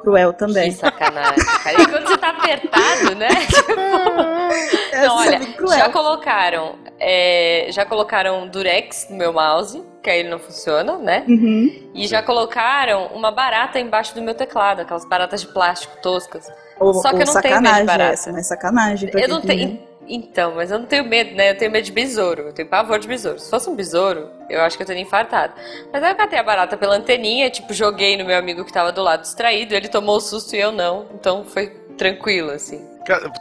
cruel também.
Que sacanagem, cara. E quando você tá apertado, né? *laughs* Não,
é
olha, já colocaram, é, já colocaram durex no meu mouse, que aí ele não funciona, né?
Uhum.
E já colocaram uma barata embaixo do meu teclado, aquelas baratas de plástico toscas.
Ou,
Só que eu não tenho medo de barata.
essa, né? Sacanagem.
Eu não tenho. Então, mas eu não tenho medo, né? Eu tenho medo de besouro. Eu tenho pavor de besouro. Se fosse um besouro, eu acho que eu teria infartado. Mas aí eu catei a barata pela anteninha, tipo, joguei no meu amigo que tava do lado distraído, ele tomou o susto e eu não. Então foi tranquilo, assim.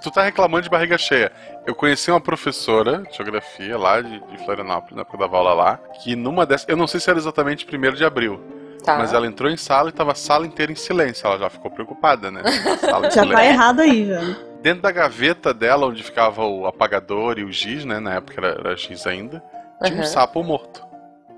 Tu tá reclamando de barriga cheia. Eu conheci uma professora de geografia lá de, de Florianópolis, na época da aula lá, que numa dessas. Eu não sei se era exatamente 1 de abril,
Tá.
mas ela entrou em sala e tava a sala inteira em silêncio. Ela já ficou preocupada, né? *laughs*
Já tá errado aí, já.
Dentro da gaveta dela, onde ficava o apagador e o giz, né? Na época era, era giz ainda, tinha um
Aham.
sapo morto.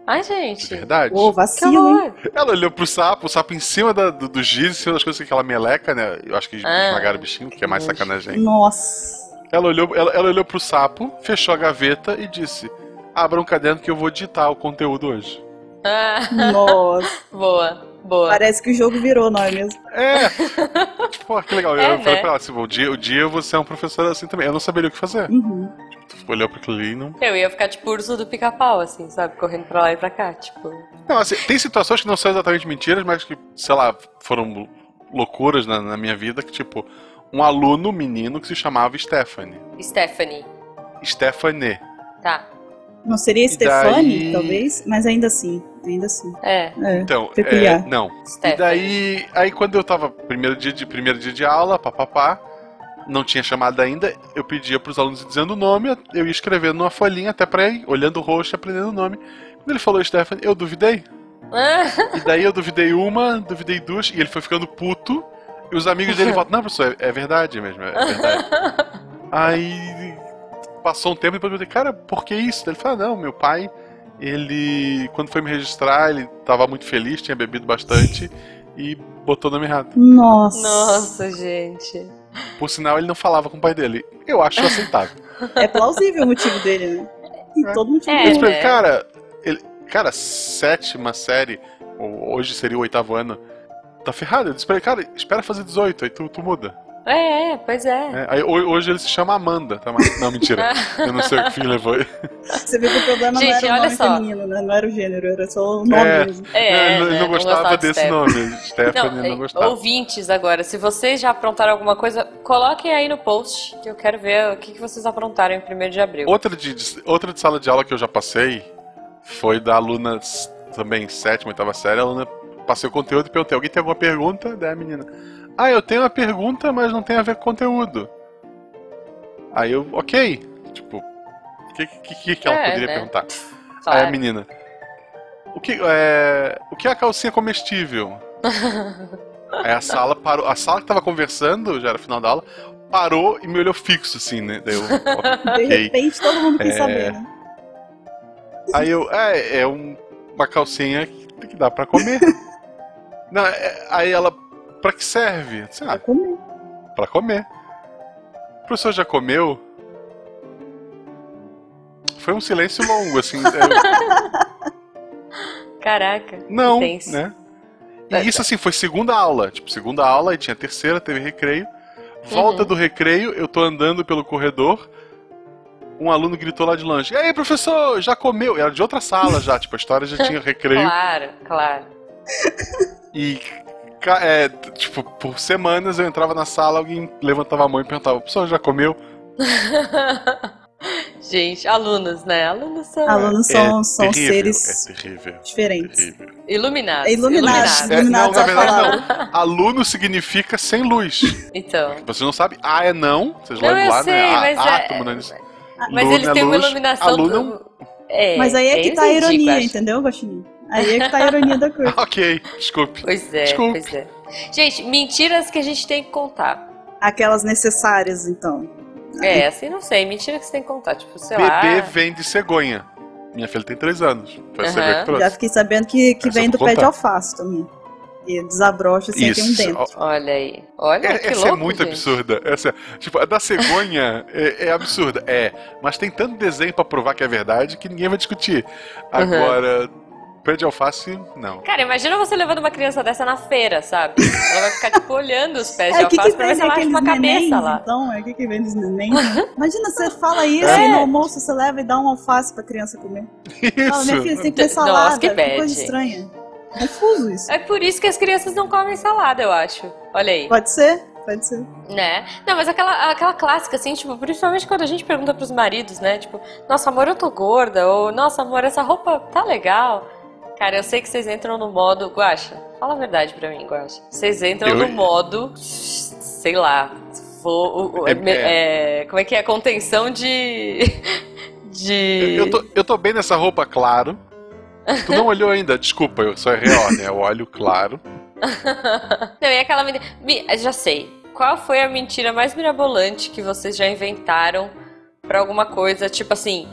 Ai,
De
gente.
verdade.
Ô, vacilo.
Ela olhou pro sapo, o sapo em cima da- do, do giz, em cima das coisas que aquela meleca, né? Eu acho que
Ah.
esmagaram o bichinho, que é mais sacanagem.
Nossa.
Ela olhou, ela, ela olhou pro sapo, fechou a gaveta e disse: Abra um caderno que eu vou digitar o conteúdo hoje.
Ah,
Nossa. *laughs*
boa, boa.
Parece que o jogo virou, não é mesmo?
É! Pô, que legal.
É,
eu falei
né?
pra ela assim: o dia, o dia você é um professor assim também. Eu não saberia o que fazer.
Uhum.
Tu olhou pro aquilo ali e não.
Eu ia ficar tipo urso do pica-pau, assim, sabe? Correndo pra lá e pra cá, tipo.
Não, assim, tem situações que não são exatamente mentiras, mas que, sei lá, foram loucuras na, na minha vida, que tipo, um aluno menino que se chamava Stephanie.
Stephanie.
Stephanie.
Tá.
Não seria
E
Stefani,
daí-
talvez? Mas ainda assim. Ainda assim.
É,
É.
Então,
Peculiar.
é, não. E
Stephanie.
daí, aí quando eu tava primeiro dia de primeiro dia de aula, papapá, não tinha chamado ainda, eu pedia pros alunos ir dizendo o nome, eu ia escrevendo numa folhinha até pra ir olhando o rosto e aprendendo o nome. Quando ele falou Stephanie, eu duvidei.
Ah,
E daí eu duvidei uma, duvidei duas, e ele foi ficando puto. E os amigos dele falaram, não, professor, é, é verdade mesmo, é, verdade. *laughs* Aí passou um tempo e depois eu falei, cara, por que isso? Ele falou, ah, não, meu pai, ele, quando foi me registrar, ele tava muito feliz, tinha bebido bastante e botou o nome errado.
Nossa.
Nossa, gente.
Por sinal, ele não falava com o pai dele. Eu acho aceitável.
É plausível o motivo dele, né? Tem
É.
todo motivo
É,
dele.
né?
cara, ele, cara, sétima série, ou hoje seria o oitavo ano, tá ferrado. Eu disse pra ele, cara, espera fazer 18, aí tu, tu muda.
É, é, pois é.
É, hoje ele se chama Amanda, tá? Mas, não, mentira. Eu não sei o que fim levou.
Você vê que o problema
Gente,
não era o nome
só.
feminino, né? Não era o gênero, era só o nome
É.
mesmo.
É,
ele
né,
não gostava
de
desse
Stephanie.
nome. Stephanie não,
Não,
gostava.
ouvintes agora, se vocês já aprontaram alguma coisa, coloquem aí no post, que eu quero ver o que, que vocês aprontaram em 1 de abril.
Outra de, de- outra de sala de aula que eu já passei foi da aluna também sétima, oitava série. A aluna passei o conteúdo e perguntei: alguém tem alguma pergunta? Daí a menina: Ah, eu tenho uma pergunta, mas não tem a ver com conteúdo. Aí eu, ok. Tipo, o que, que, que ela
É,
poderia
né?
perguntar?
Claro.
Aí a menina: O que é, o que é a calcinha comestível? *laughs* Aí a sala parou. A sala que tava conversando, já era final da aula, parou e me olhou fixo, assim, né? Daí eu, *laughs*
De
ok.
repente todo mundo quis
É.
saber, né?
Aí eu, é, é um- uma calcinha que que dá pra comer. *laughs* Não, é- aí ela, pra que serve? Eu disse,
Pra comer.
pra comer. O professor já comeu? Foi um silêncio longo, assim. *laughs* eu-
Caraca.
não,
Tenso.
né? E isso, assim, foi segunda aula. Tipo, segunda aula, e tinha terceira, teve recreio. Volta
Uhum.
do recreio, eu tô andando pelo corredor. Um aluno gritou lá de longe: E aí, professor, já comeu? Era de outra sala já, tipo, a história já *laughs* tinha recreio.
Claro, claro.
E, é, tipo, por semanas eu entrava na sala, alguém levantava a mão e perguntava: professor, já comeu? *laughs*
Gente, alunos, né? Alunos são
Alunos são,
é
são
terrível,
seres
É terrível.
diferentes.
terrível.
iluminados.
É iluminados.
É, não,
Iluminados
na verdade
falar.
não. Aluno significa sem luz.
Então.
Vocês não sabem, A é não, vocês
Não,
logo
eu
lá,
sei,
né? A-
mas é-
átomo, né?
Mas
Luna
eles
é
têm uma iluminação
aluno-
do. É,
Mas aí é que tá a ironia, entendeu, Guaxinim? Aí é que tá a ironia da coisa. *laughs*
ok, desculpe.
Pois é,
Desculpe.
pois é. Gente, mentiras que a gente tem que contar.
Aquelas necessárias, então.
É, assim, não sei. Mentira que você tem que contar. Tipo, sei lá.
Bebê vem de cegonha. Minha filha tem 3 anos. Foi a
Aham.
cegonha que trouxe.
Já fiquei sabendo que, que
Essa
vem do pé de alface também. E desabrocha sem um
Isso.
dente.
Olha aí. Olha,
É-
que
essa
louco,
é muito
gente.
absurda. Essa, é- tipo, a da cegonha é, é absurda. É, mas tem tanto desenho pra provar que é verdade que ninguém vai discutir. Agora, pé de alface, não.
Cara, imagina você levando uma criança dessa na feira, sabe? Ela vai ficar, tipo, olhando os pés
É,
de
o que, que
alface pra ver se ela acha uma
nenéns,
cabeça lá.
então? É o que, que vem dos nenéns? *laughs* Imagina, você fala isso
É.
e no almoço você leva e dá um alface pra criança comer. Fala, minha filha, você tem que
Nossa,
salada.
que
que,
bad.
coisa estranha. Confuso isso.
É por isso que as crianças não comem salada, eu acho. Olha aí.
Pode ser? Pode ser.
Né? Não, mas aquela, aquela clássica, assim, tipo, principalmente quando a gente pergunta pros maridos, né? Tipo, nossa, amor, eu tô gorda. Ou, nossa, amor, essa roupa tá legal. Cara, eu sei que vocês entram no modo. Guaxa, fala a verdade pra mim, Guaxa. Vocês entram
Eu-
no modo. Sei lá. Vou, o-
É-
me- é, como é que é? Contenção de. *laughs* De.
Eu, eu tô, eu tô bem nessa roupa, claro. Tu não olhou ainda, desculpa, eu sou real, né? Eu olho claro. *laughs*
Não, e aquela mentira. Já sei. Qual foi a mentira mais mirabolante que vocês já inventaram pra alguma coisa? Tipo assim,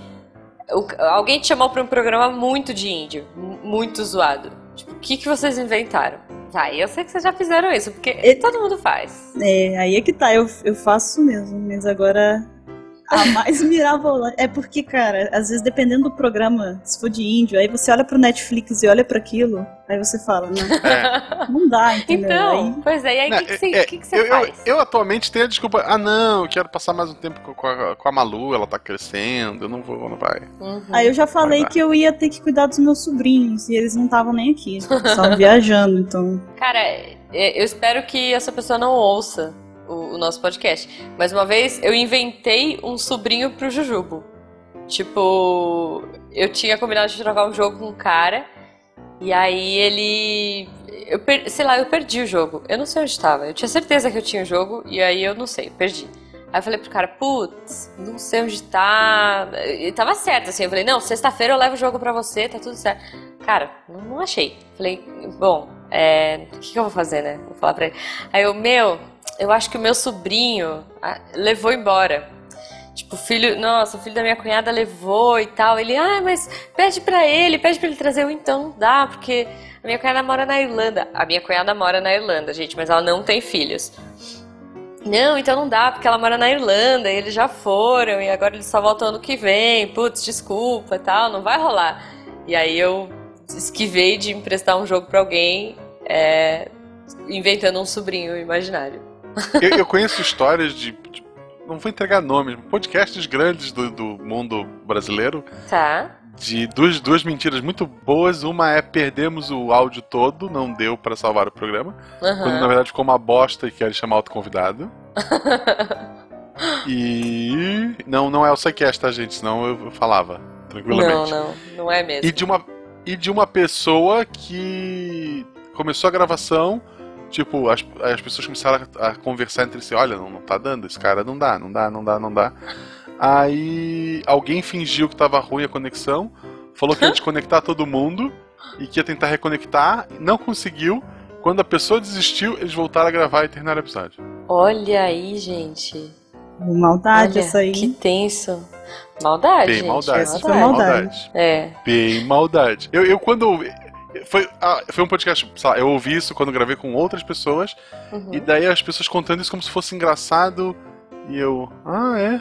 alguém te chamou pra um programa muito de índio, muito zoado. Tipo, o que, que vocês inventaram? Vai, eu sei que vocês já fizeram isso, porque
E-
todo mundo faz.
É, aí é que tá, eu, eu faço mesmo, mas agora a *laughs* mais mirabolante. É porque, cara, às vezes dependendo do programa, se for de índio, aí você olha pro Netflix e olha pra aquilo, aí você fala, não,
É.
não dá, entendeu?
Então,
Aí,
pois é, e aí o que, que, você,
é,
que que você
eu, eu-
faz?
eu atualmente tenho a desculpa. Ah, não, eu quero passar mais um tempo com a, com a Malu, ela tá crescendo, eu não vou, não vai.
Uhum.
aí eu já falei que eu ia ter que cuidar dos meus sobrinhos, e eles não estavam nem aqui, estavam viajando, então.
Cara, é, eu espero que essa pessoa não ouça o, o nosso podcast. Mas uma vez eu inventei um sobrinho pro Jujubo. Tipo, eu tinha combinado de jogar um jogo com um cara. E aí ele. Eu per- sei lá, eu perdi o jogo. Eu não sei onde estava. Eu tinha certeza que eu tinha o jogo. E aí eu não sei, perdi. Aí eu falei pro cara, putz, não sei onde tá. E tava certo, assim. Eu falei, não, sexta-feira eu levo o jogo pra você, tá tudo certo. Cara, não, não achei. Falei, bom, é, o que, que eu vou fazer, né? Vou falar pra ele. Aí eu, meu, eu acho que o meu sobrinho ah, levou embora. Tipo, o filho, nossa, o filho da minha cunhada levou e tal. Ele, ah, mas pede pra ele, pede pra ele trazer. Eu, então não dá, porque a minha cunhada mora na Irlanda. A minha cunhada mora na Irlanda, gente, mas ela não tem filhos. Não, então não dá, porque ela mora na Irlanda e eles já foram e agora eles só voltam ano que vem. Putz, desculpa tal, não vai rolar. E aí eu esquivei de emprestar um jogo pra alguém, é, inventando um sobrinho imaginário.
Eu, eu conheço histórias de, de- Não vou entregar nomes, podcasts grandes do, do mundo brasileiro.
Tá?
De duas, duas mentiras muito boas. Uma é perdemos o áudio todo, não deu pra salvar o programa. Quando na verdade ficou uma bosta e querem chamar outro convidado. *laughs* E. Não, não é o SciCast, tá, gente? Senão eu, falava,
Não,
tranquilamente.
não, não é mesmo.
E de uma. E de uma pessoa que. começou a gravação, tipo, as, as pessoas começaram a, a conversar entre si, olha, não, não tá dando, esse cara não dá, não dá, não dá, não dá. Aí alguém fingiu que tava ruim a conexão, falou que ia desconectar todo mundo e que ia tentar reconectar, não conseguiu. Quando a pessoa desistiu, eles voltaram a gravar e terminaram o episódio.
Olha aí, gente.
Maldade
Olha,
essa aí.
Que tenso. Maldade,
Bem
gente.
maldade.
Essa foi maldade.
É.
Bem maldade. Eu, eu quando. Foi, ah, foi um podcast, sei lá, eu ouvi isso quando gravei com outras pessoas,
Uhum.
e daí as pessoas contando isso como se fosse engraçado, e eu. Ah, é?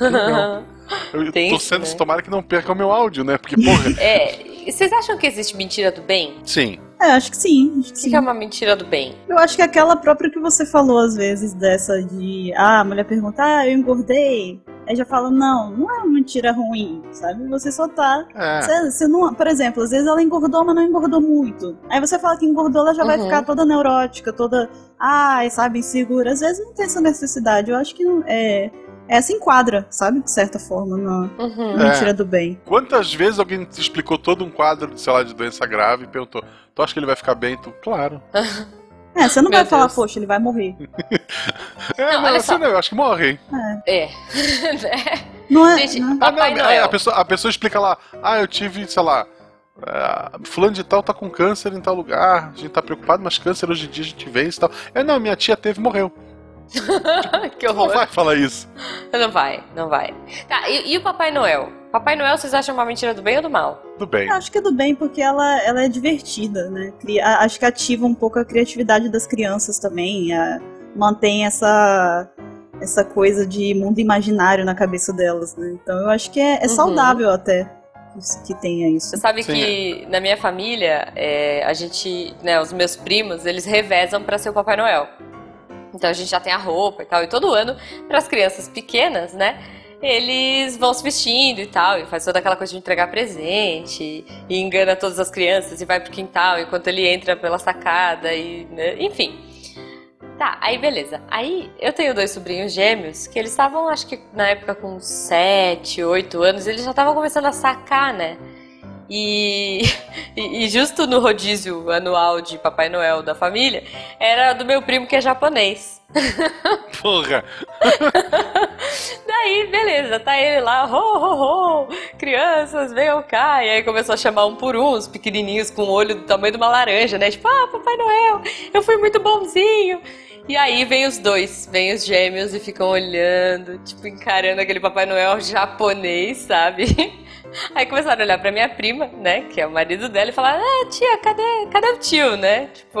*laughs* Eu
Tem
tô
isso,
sendo
né?
tomara que não perca o meu áudio, né? Porque, porra.
É. Vocês acham que existe mentira do bem?
sim.
É, acho que sim. Acho que
O
sim.
que é uma mentira do bem?
Eu acho que aquela própria que você falou às vezes, dessa de. Ah, a mulher pergunta, ah, eu engordei. Aí já fala, não, não é uma mentira ruim, sabe? Você só tá.
É.
Você, você não, por exemplo, às vezes ela engordou, mas não engordou muito. Aí você fala que engordou, ela já vai
Uhum.
ficar toda neurótica, toda. Ai, sabe, insegura. Às vezes não tem essa necessidade. Eu acho que não- é. Essa enquadra, sabe? De certa forma, na
Uhum.
É.
mentira do bem.
Quantas vezes alguém te explicou todo um quadro, sei lá, de doença grave e perguntou: Tu acha que ele vai ficar bem? Tu, claro.
É, você não
Meu
vai falar,
Deus.
poxa, ele vai morrer. *laughs*
É,
Não,
não, assim não, eu acho que morre, hein?
É. *laughs*
Não é.
Gente,
não é-
Ah, não,
Papai
é,
Noel.
a, pessoa, a pessoa explica lá, ah, eu tive, sei lá, é, fulano de tal tá com câncer em tal lugar, a gente tá preocupado, mas câncer hoje em dia a gente vê isso e tal. É, não, minha tia teve e morreu. *laughs*
que
Não
horror.
vai falar isso.
Não vai, não vai. Tá, e, e o Papai Noel? Papai Noel, vocês acham uma mentira do bem ou do mal?
Tudo bem.
Eu acho que é do bem porque ela, ela é divertida, né? Cria- acho que ativa um pouco a criatividade das crianças também. a- mantém essa, essa coisa de mundo imaginário na cabeça delas, né? Então eu acho que é, é
Uhum.
saudável até que tenha isso.
Você sabe
Sim,
que na minha família, é, a gente, né, os meus primos, eles revezam pra ser o Papai Noel. Então a gente já tem a roupa e tal, e todo ano, para as crianças pequenas, né, eles vão se vestindo e tal, e faz toda aquela coisa de entregar presente, e engana todas as crianças e vai pro quintal enquanto ele entra pela sacada, e, né, enfim. Tá, aí beleza. Aí eu tenho dois sobrinhos gêmeos que eles estavam, acho que na época com 7, 8 anos, eles já estavam começando a sacar, né? *laughs* E, e justo no rodízio anual de Papai Noel da família, era do meu primo que é japonês. *laughs*
Porra.
Daí, beleza, tá ele lá, ho, ho, ho, crianças, venham cá. E aí começou a chamar um por um, os pequenininhos com o olho do tamanho de uma laranja, né? Tipo, ah, Papai Noel, eu fui muito bonzinho. E aí vem os dois, vem os gêmeos e ficam olhando, tipo, encarando aquele Papai Noel japonês, sabe? *laughs* Aí começaram a olhar pra minha prima, né, que é o marido dela, e falar, ah, tia, cadê, cadê o tio, né? Tipo,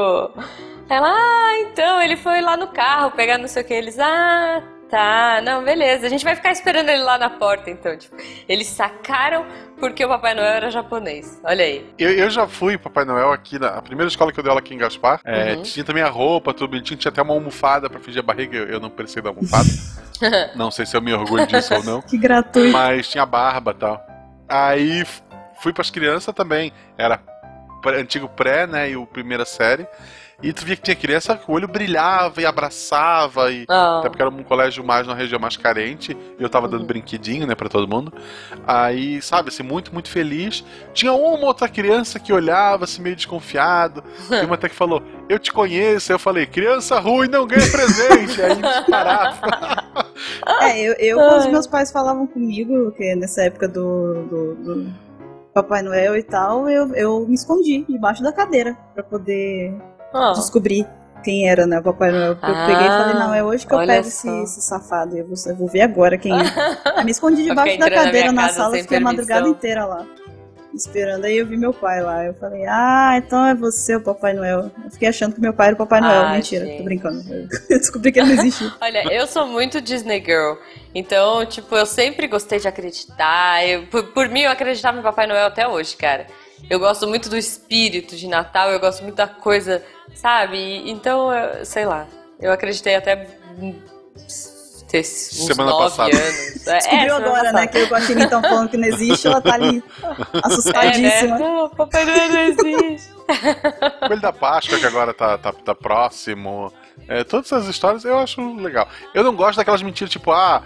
ela, ah, então, ele foi lá no carro pegar não sei o que. Eles, ah, tá, não, beleza. A gente vai ficar esperando ele lá na porta, então. Tipo, eles sacaram porque o Papai Noel era japonês. Olha aí.
Eu, eu já fui Papai Noel aqui na a primeira escola que eu dei aula aqui em Gaspar. É,
Uhum.
Tinha também a roupa, tudo bonitinho, tinha até uma almofada pra fingir a barriga. Eu, eu não precisei da almofada. *laughs* não sei se eu me orgulho disso ou não.
Que gratuito.
Mas tinha barba e tal. Aí fui pras crianças também. Era antigo pré, né? E o primeira série. E tu via que tinha criança que o olho brilhava e abraçava. E,
Ah,
até porque era um colégio mais numa região mais carente. E eu tava dando
Uhum.
brinquedinho, né, pra todo mundo. Aí, sabe, assim, muito, muito feliz. Tinha uma outra criança que olhava, assim, meio desconfiado. Tem uma até que falou, eu te conheço. Aí eu falei, criança ruim não ganha presente. Aí eles paravam. *laughs*
É, eu, eu quando os meus pais falavam comigo, que nessa época do, do, do Papai Noel e tal, eu, eu me escondi debaixo da cadeira pra poder
ah.
descobrir quem era, né, o Papai Noel. Eu peguei e falei, não, é hoje que eu pego esse, esse safado. Eu vou, eu vou ver agora quem é. Aí me escondi *laughs* debaixo da
na
cadeira na
casa
sala, fiquei a madrugada
permissão.
inteira lá. Esperando, aí eu vi meu pai lá. Eu falei, ah, então é você o Papai Noel. Eu fiquei achando que meu pai era o Papai Noel.
Ah,
Mentira,
gente.
tô brincando. Eu *laughs* descobri que ele não existia. *laughs*
Olha, eu sou muito Disney Girl. Então, tipo, eu sempre gostei de acreditar. Eu- por, por mim, eu acreditava em Papai Noel até hoje, cara. Eu gosto muito do espírito de Natal, eu gosto muito da coisa, sabe? Então, eu- sei lá. Eu acreditei até ter uns
Semana
nove
passada.
anos. É, *laughs*
Descobriu
semana
agora, né?
passada.
Que o Guaxinim estão falando que não existe, ela tá ali *laughs*
É, né?
assustadíssima.
Não, Papai Noel não existe.
Coelho da Páscoa, que agora tá, tá, tá próximo. É, todas essas histórias eu acho legal. Eu não gosto daquelas mentiras tipo, ah,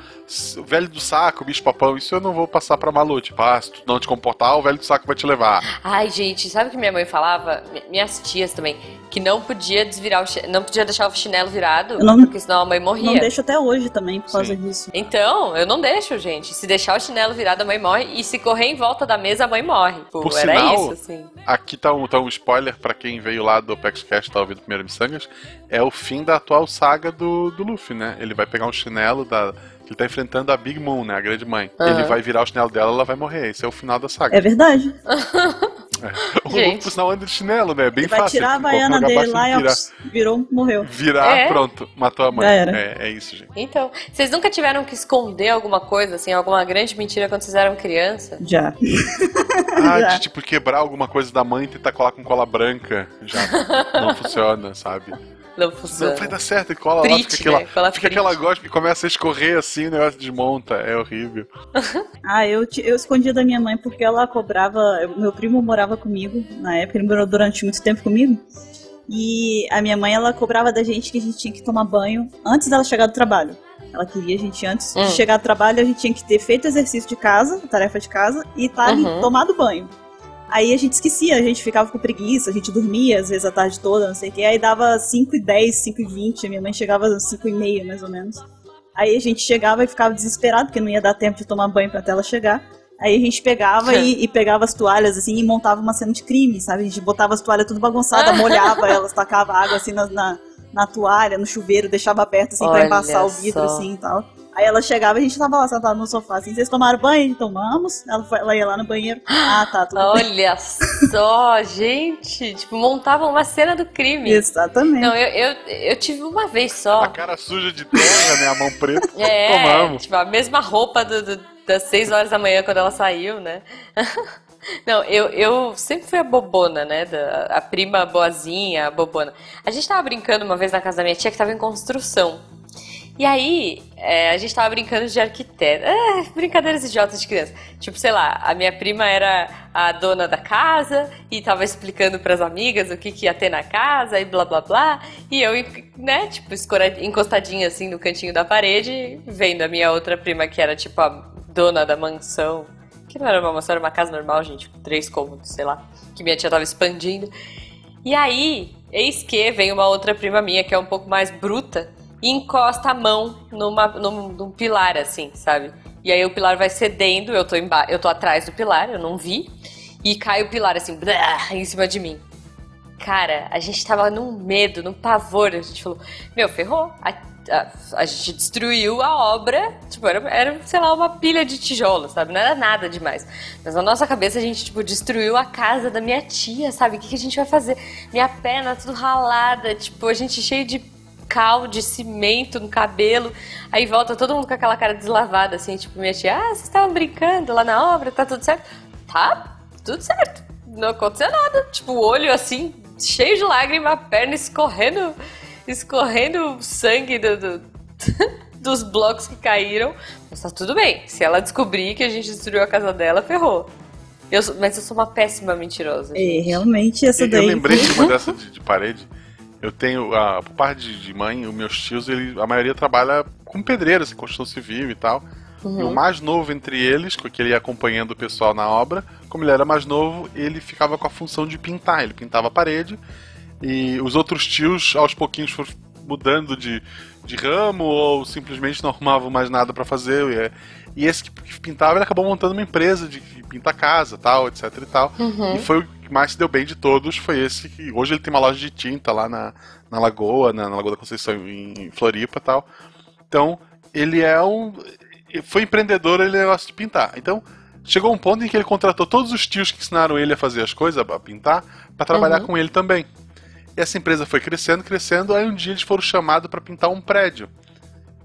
o velho do saco, bicho papão, isso eu não vou passar pra Malu. Tipo, ah, se tu não te comportar, o velho do saco vai te levar.
Ai, gente, sabe o que minha mãe falava? Minhas tias também, que não podia desvirar o não podia deixar o chinelo virado,
Eu não-
porque senão a mãe morria.
Não deixo até hoje também por causa
Sim.
disso.
Então, eu não deixo, gente. Se deixar o chinelo virado, a mãe morre. E se correr em volta da mesa, a mãe morre. Pô,
Por
era
sinal,
isso, assim.
Aqui tá um, tá um spoiler pra quem veio lá do PaxCast e tá ouvindo primeiro Missangas. É o fim da atual saga do, do Luffy, né? Ele vai pegar um chinelo da. Ele tá enfrentando a Big Moon, né? A grande mãe.
Aham.
Ele vai virar o chinelo dela ela vai morrer. Esse é o final da saga.
É verdade. *laughs*
O
Gente.
Luffy, por sinal, anda de chinelo, né? É bem
Ele vai
fácil.
tirar a baiana dele lá e
virar,
virou, morreu.
virar
É.
pronto. Matou a mãe.
Já era.
É, é isso, gente.
Então, vocês nunca tiveram que esconder alguma coisa, assim, alguma grande mentira quando vocês eram criança?
Já. *laughs* *laughs*
Ah,
Já.
de tipo quebrar alguma coisa da mãe e tentar colar com cola branca. Já não funciona, sabe?
Não
Não
funciona.
vai dar certo, e cola lá, fica aquela,
né? Cola
fica aquela gosma que começa a escorrer assim, o negócio desmonta. É horrível. *laughs*
Ah, eu, eu escondia da minha mãe porque ela cobrava. eu- Meu primo morava comigo, na época ele morou durante muito tempo comigo. E a minha mãe, ela cobrava da gente que a gente tinha que tomar banho antes dela chegar do trabalho. Ela queria a gente, antes
Hum.
de chegar do trabalho, a gente tinha que ter feito exercício de casa, tarefa de casa, e tá ali,
Uhum.
tomado banho. Aí a gente esquecia, a gente ficava com preguiça, a gente dormia às vezes a tarde toda, não sei o quê. Aí dava 5 e 10, 5 e 20, a minha mãe chegava às 5 e meia, mais ou menos. Aí a gente chegava e ficava desesperado, porque não ia dar tempo de tomar banho pra até ela chegar. Aí a gente pegava e, e pegava as toalhas, assim, e montava uma cena de crime, sabe? A gente botava as toalhas tudo bagunçadas, *laughs* molhava elas, tacava água, assim, na, na, na toalha, no chuveiro, deixava aberto, assim, pra
Olha
embaçar o vidro,
só.
assim, e tal. Aí ela chegava e a gente tava lá sentado no sofá, assim, vocês tomaram banho? Tomamos. Ela, foi, ela ia lá no banheiro. *gasps* Ah, tá, tudo bem.
Olha só, gente. Tipo, montavam uma cena do crime.
Exatamente.
Não, eu, eu, eu tive uma vez só.
A cara suja de terra, né? A mão preta. *laughs*
É,
Tomamos.
tipo, a mesma roupa do- do- das 6 horas da manhã quando ela saiu, né? *laughs* Não, eu, eu sempre fui a bobona, né? Da, a prima boazinha, a bobona. A gente tava brincando uma vez na casa da minha tia que tava em construção. E aí, é, a gente tava brincando de arquiteto. É, brincadeiras idiotas de criança. Tipo, sei lá, a minha prima era a dona da casa e tava explicando pras amigas o que, que ia ter na casa e blá blá blá. E eu, né, tipo, encostadinha assim no cantinho da parede, vendo a minha outra prima que era tipo a dona da mansão. Que não era uma mansão, era uma casa normal, gente, com três cômodos, sei lá. Que minha tia tava expandindo. E aí, eis que vem uma outra prima minha que é um pouco mais bruta e encosta a mão numa, num, num pilar, assim, sabe? E aí o pilar vai cedendo, eu tô, emba eu tô atrás do pilar, eu não vi, e cai o pilar assim, em cima de mim. Cara, a gente tava num medo, num pavor, a gente falou, meu, ferrou. A, a, a gente destruiu a obra, tipo, era, era, sei lá, uma pilha de tijolos, sabe? Não era nada demais. Mas na nossa cabeça a gente, tipo, destruiu a casa da minha tia, sabe? O que, que a gente vai fazer? Minha perna tudo ralada, tipo, a gente cheio de cal, de cimento no cabelo. Aí volta todo mundo com aquela cara deslavada, assim, tipo, minha tia, ah, vocês estavam brincando lá na obra, tá tudo certo? Tá, tudo certo. Não aconteceu nada. Tipo, o olho assim, cheio de lágrima, a perna escorrendo, escorrendo sangue do, do- *laughs* dos blocos que caíram. Mas tá tudo bem. Se ela descobrir que a gente destruiu a casa dela, ferrou. Eu sou- mas eu sou uma péssima mentirosa.
É, realmente, essa
Eu,
daí.
eu lembrei de uma dessa de, de parede. Eu tenho, a, por parte de, de mãe, os meus tios, ele, a maioria trabalha com pedreiros, em construção civil e tal. E o
Uhum.
mais novo entre eles, que ele ia acompanhando o pessoal na obra, como ele era mais novo, ele ficava com a função de pintar. Ele pintava a parede e os outros tios, aos pouquinhos, foram mudando de, de ramo ou simplesmente não arrumavam mais nada para fazer. E, é- e esse que pintava, ele acabou montando uma empresa de pinta casa, tal, etc e tal.
Uhum.
E foi o que mais se deu bem de todos, foi esse que hoje ele tem uma loja de tinta lá na, na Lagoa, na, na Lagoa da Conceição em Floripa e tal. Então, ele é um foi empreendedor, ele gosta de pintar. Então, chegou um ponto em que ele contratou todos os tios que ensinaram ele a fazer as coisas, a pintar, para trabalhar
Uhum.
com ele também. E essa empresa foi crescendo, crescendo, aí um dia eles foram chamados para pintar um prédio.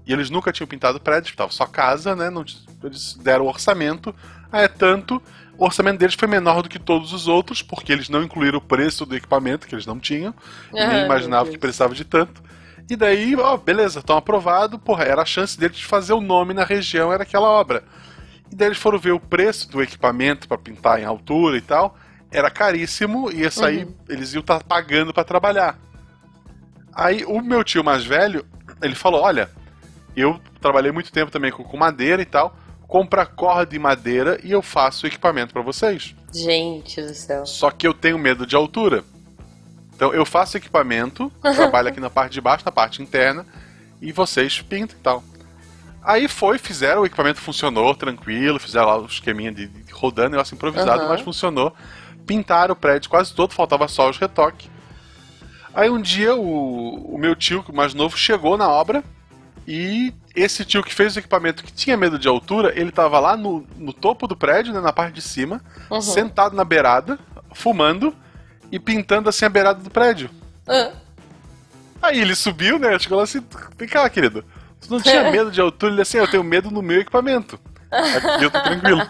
E eles nunca tinham pintado prédio, estava só casa, né? Não, eles deram o orçamento. Ah, é tanto. O orçamento deles foi menor do que todos os outros, porque eles não incluíram o preço do equipamento, que eles não tinham, e
Ai,
nem
Deus.
que precisava de tanto. E daí, ó, beleza, estão aprovado, porra, era a chance deles de fazer o nome na região, era aquela obra. E daí eles foram ver o preço do equipamento para pintar em altura e tal, era caríssimo, e ia sair,
Uhum.
eles iam estar pagando para trabalhar. Aí o meu tio mais velho, ele falou: Olha, eu trabalhei muito tempo também com, com madeira e tal. Compra corda e madeira e eu faço o equipamento para vocês.
Gente do céu.
Só que eu tenho medo de altura. Então eu faço equipamento, *laughs* trabalho aqui na parte de baixo, na parte interna, e vocês pintam e tal. Aí foi, fizeram, o equipamento funcionou tranquilo, fizeram lá o esqueminha de, de rodando, negócio improvisado,
Aham.
mas funcionou. Pintaram o prédio quase todo, faltava só os retoques. Aí um dia o, o meu tio, mais novo, chegou na obra e esse tio que fez o equipamento que tinha medo de altura, ele tava lá no, no topo do prédio, né, na parte de cima,
Uhum.
sentado na beirada, fumando e pintando assim a beirada do prédio.
Ah,
Aí ele subiu, né? Chegou lá assim, vem cá, querido. Tu não tinha *laughs* medo de altura? Ele assim, eu tenho medo no meu equipamento. *laughs* Aqui eu tô tranquilo.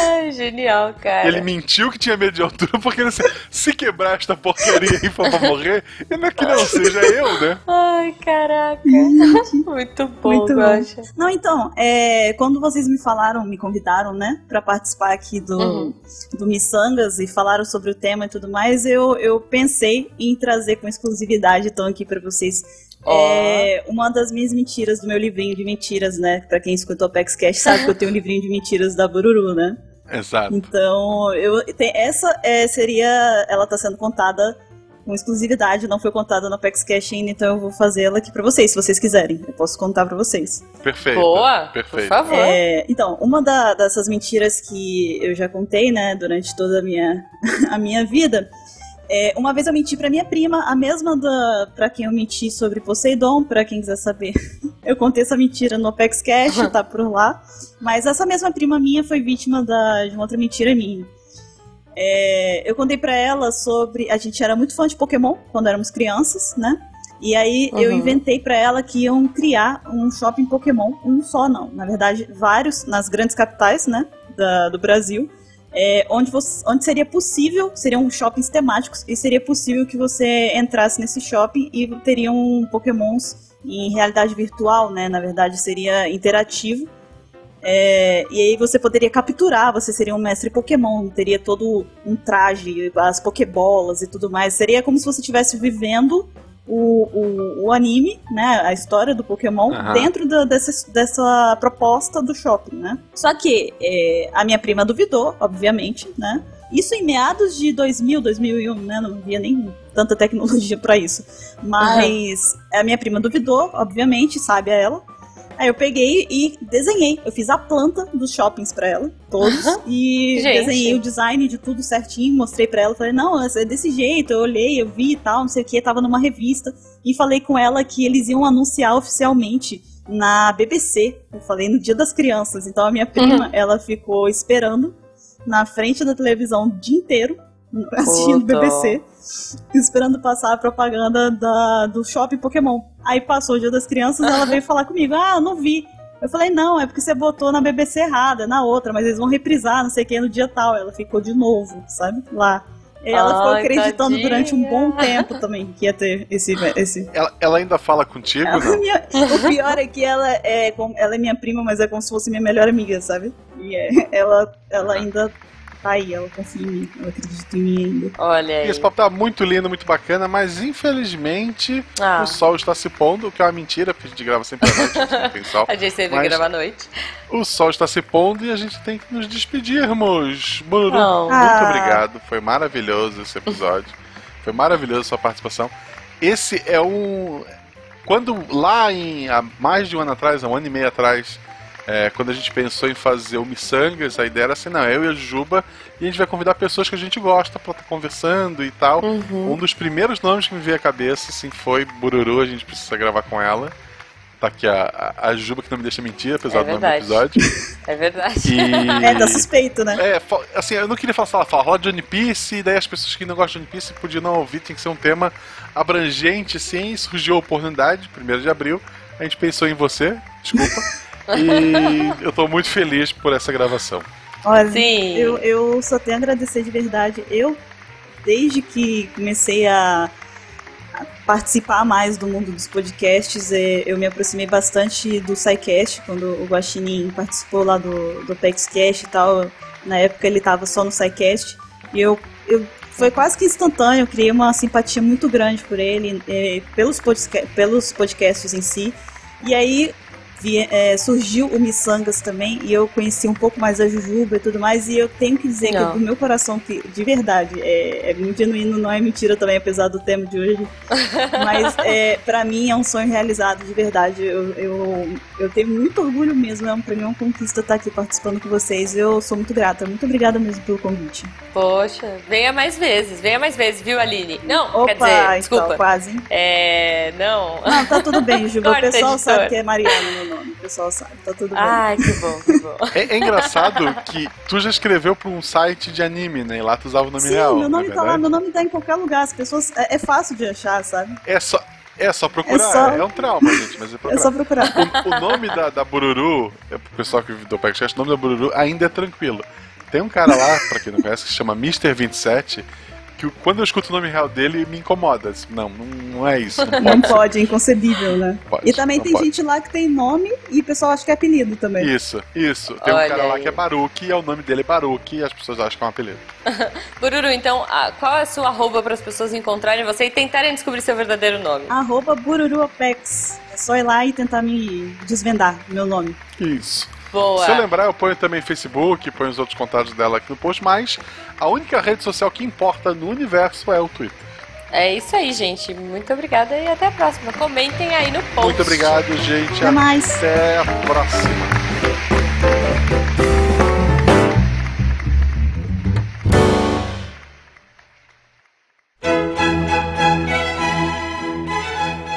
Ai, genial, cara.
Ele mentiu que tinha medo de altura porque ele se quebrar esta porcaria aí for pra morrer, e não é que não seja eu, né?
Ai, caraca. Muito bom,
Muito bom.
Guaxa.
Não, então, é, quando vocês me falaram, me convidaram, né, pra participar aqui do,
Uhum.
do Missangas e falaram sobre o tema e tudo mais, eu, eu pensei em trazer com exclusividade, então, aqui pra vocês. É, uma das minhas mentiras do meu livrinho de mentiras, né, pra quem escutou o Apex Cash sabe que eu tenho um livrinho de mentiras da Bururu, né.
Exato.
Então, eu, tem, essa é, seria, ela tá sendo contada com exclusividade, não foi contada no Apex Cash ainda, então eu vou fazê-la aqui pra vocês, se vocês quiserem, eu posso contar pra vocês.
Perfeito.
Boa, por
Perfeito.
favor.
É, então, uma da- dessas mentiras que eu já contei, né, durante toda a minha, *laughs* a minha vida, é, uma vez eu menti pra minha prima, a mesma da para quem eu menti sobre Poseidon, pra quem quiser saber. *laughs* Eu contei essa mentira no Apex Cash, tá por lá. Mas essa mesma prima minha foi vítima da- de uma outra mentira minha. É, eu contei pra ela sobre. A gente era muito fã de Pokémon quando éramos crianças, né? E aí eu
Uhum.
inventei pra ela que iam criar um shopping Pokémon, um só não, na verdade vários nas grandes capitais, né, da- do Brasil, é, onde, você- onde seria possível, seriam shoppings temáticos e seria possível que você entrasse nesse shopping e teriam Pokémons em realidade virtual, né? Na verdade seria interativo. É, e aí você poderia capturar, você seria um mestre Pokémon, teria todo um traje, as Pokébolas e tudo mais. Seria como se você estivesse vivendo o, o, o anime, né? A história do Pokémon
Aham.
dentro da- dessa, dessa proposta do shopping, né? Só que é, a minha prima duvidou, obviamente, né? Isso em meados de 2000, 2001, né? Não havia nem tanta tecnologia pra isso. Mas a minha prima duvidou, obviamente, sabe a ela. Aí eu peguei e desenhei. Eu fiz a planta dos shoppings pra ela, todos. E
Gente.
desenhei o design de tudo certinho, mostrei pra ela. Falei, não, é desse jeito. Eu olhei, eu vi e tal, não sei o que. Tava numa revista. E falei com ela que eles iam anunciar oficialmente na BBC. Eu falei no Dia das Crianças. Então a minha prima, ela ficou esperando na frente da televisão o dia inteiro, assistindo
Puta.
BBC, esperando passar a propaganda da, do shopping Pokémon. Aí passou o dia das crianças, ela veio falar comigo, ah, eu não vi. Eu falei, não, é porque você botou na BBC errada, na outra, mas eles vão reprisar, não sei o que, no dia tal. Ela ficou de novo, sabe? Lá. E ela ficou
Ai,
acreditando
tadinha.
durante um bom tempo também que ia ter esse. esse...
Ela, ela ainda fala contigo,
Ela é
não?
minha- o pior é que ela é, ela é minha prima, mas é como se fosse minha melhor amiga, sabe? E é- ela, ela ainda tá aí, ela confia em mim, ela acredita em mim ainda.
Olha
E
aí.
esse papo tá muito lindo, muito bacana, mas infelizmente
Ah,
o sol está se pondo, o que é uma mentira, porque a gente grava sempre à noite, a gente não tem sol. *laughs*
a gente sempre
Mas-
grava à noite.
O sol está se pondo e a gente tem que nos despedirmos. Bururu, muito
Ah.
obrigado. Foi maravilhoso esse episódio. Foi maravilhoso a sua participação. Esse é um. Quando lá em. há mais de um ano atrás, há um ano e meio atrás, é, quando a gente pensou em fazer o Missangas, a ideia era assim, não, eu e a Juba, e a gente vai convidar pessoas que a gente gosta pra estar conversando e tal.
Uhum.
Um dos primeiros nomes que me veio à cabeça, assim, foi Bururu, a gente precisa gravar com ela. Tá aqui a, a, a Juba que não me deixa mentir, apesar
É
do nome do episódio. *laughs*
É verdade.
E...
É, tá suspeito, né?
É, assim, eu não queria falar, falar de One Piece, e daí as pessoas que não gostam de One Piece podiam não ouvir, tinha que ser um tema abrangente, sim, surgiu a oportunidade, 1 de abril, a gente pensou em você, desculpa, *laughs* e *laughs* eu tô muito feliz por essa gravação.
Olha,
Sim.
eu, eu só tenho a agradecer de verdade. Eu, desde que comecei a, a participar mais do mundo dos podcasts, eh, eu me aproximei bastante do SciCast, quando o Guaxinim participou lá do, do PEXCast e tal. Na época ele estava só no SciCast. E eu eu foi quase que instantâneo, eu criei uma simpatia muito grande por ele, é, pelos, podca pelos podcasts em si. E aí vi, é, surgiu o Missangas também, e eu conheci um pouco mais a Jujuba e tudo mais, e eu tenho que dizer não. que do meu coração, que de verdade, é, é muito genuíno, não é mentira também, apesar do tema de hoje, *laughs* mas é, para mim é um sonho realizado, de verdade. Eu, eu, eu tenho muito orgulho mesmo, é um, pra mim é uma conquista estar aqui participando com vocês, eu sou muito grata, muito obrigada mesmo pelo convite.
Poxa, venha mais vezes, venha mais vezes, viu, Aline? Não,
Opa,
quer dizer,
então,
desculpa.
quase.
É, não.
Não, tá tudo bem, *laughs* Juba, o pessoal sabe que é Mariana meu nome, o pessoal sabe, tá tudo bem.
Ai, que bom, que bom.
É, é engraçado que tu já escreveu pra um site de anime, né? E lá tu usava o nome
Sim,
real.
meu nome
é
tá lá, meu nome tá em qualquer lugar, as pessoas, é, é fácil de achar, sabe?
É só, é só procurar,
É só-
é, um trauma, gente, mas é procurar.
É só procurar.
O, o nome da, da Bururu, é pro pessoal que do podcast, o nome da Bururu ainda é tranquilo. Tem um cara lá, pra quem não conhece, que se chama Mr27, que quando eu escuto o nome real dele me incomoda. Não, não, é isso. Não pode.
Não pode, é inconcebível, né?
Pode,
e também tem
pode.
gente lá que tem nome e o pessoal acha que é apelido também.
Isso, isso. Tem um
Olha
cara lá
aí.
que é Baruque e é o nome dele é Baruque e as pessoas acham que é um apelido. *laughs*
Bururu, então, qual é a sua arroba para as pessoas encontrarem você e tentarem descobrir seu verdadeiro nome?
Arroba Bururuopex. É só ir lá e tentar me desvendar meu nome.
Isso.
Boa.
Se eu lembrar, eu ponho também Facebook, ponho os outros contatos dela aqui no post, mas a única rede social que importa no universo é o Twitter.
É isso aí, gente. Muito obrigada e até a próxima. Comentem aí no post.
Muito obrigado, gente.
Até mais.
Até a próxima.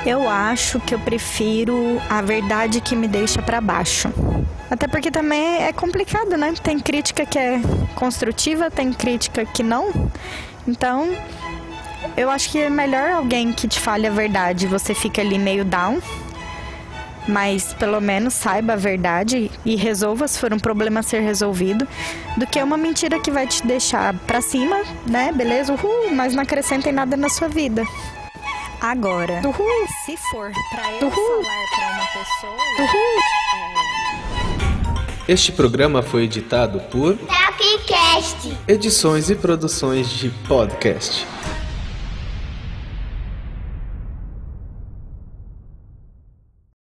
Eu acho que eu prefiro a verdade que me deixa pra baixo. Até porque também é complicado, né? Tem crítica que é construtiva, tem crítica que não. Então, eu acho que é melhor alguém que te fale a verdade. Você fica ali meio down, mas pelo menos saiba a verdade e resolva se for um problema a ser resolvido, do que uma mentira que vai te deixar pra cima, né? Beleza? Uhul, mas não acrescentem nada na sua vida. Agora, Uhul. se for pra eu falar pra uma pessoa, Uhul.
Este programa foi editado por
Tapcast.
Edições e Produções de Podcast.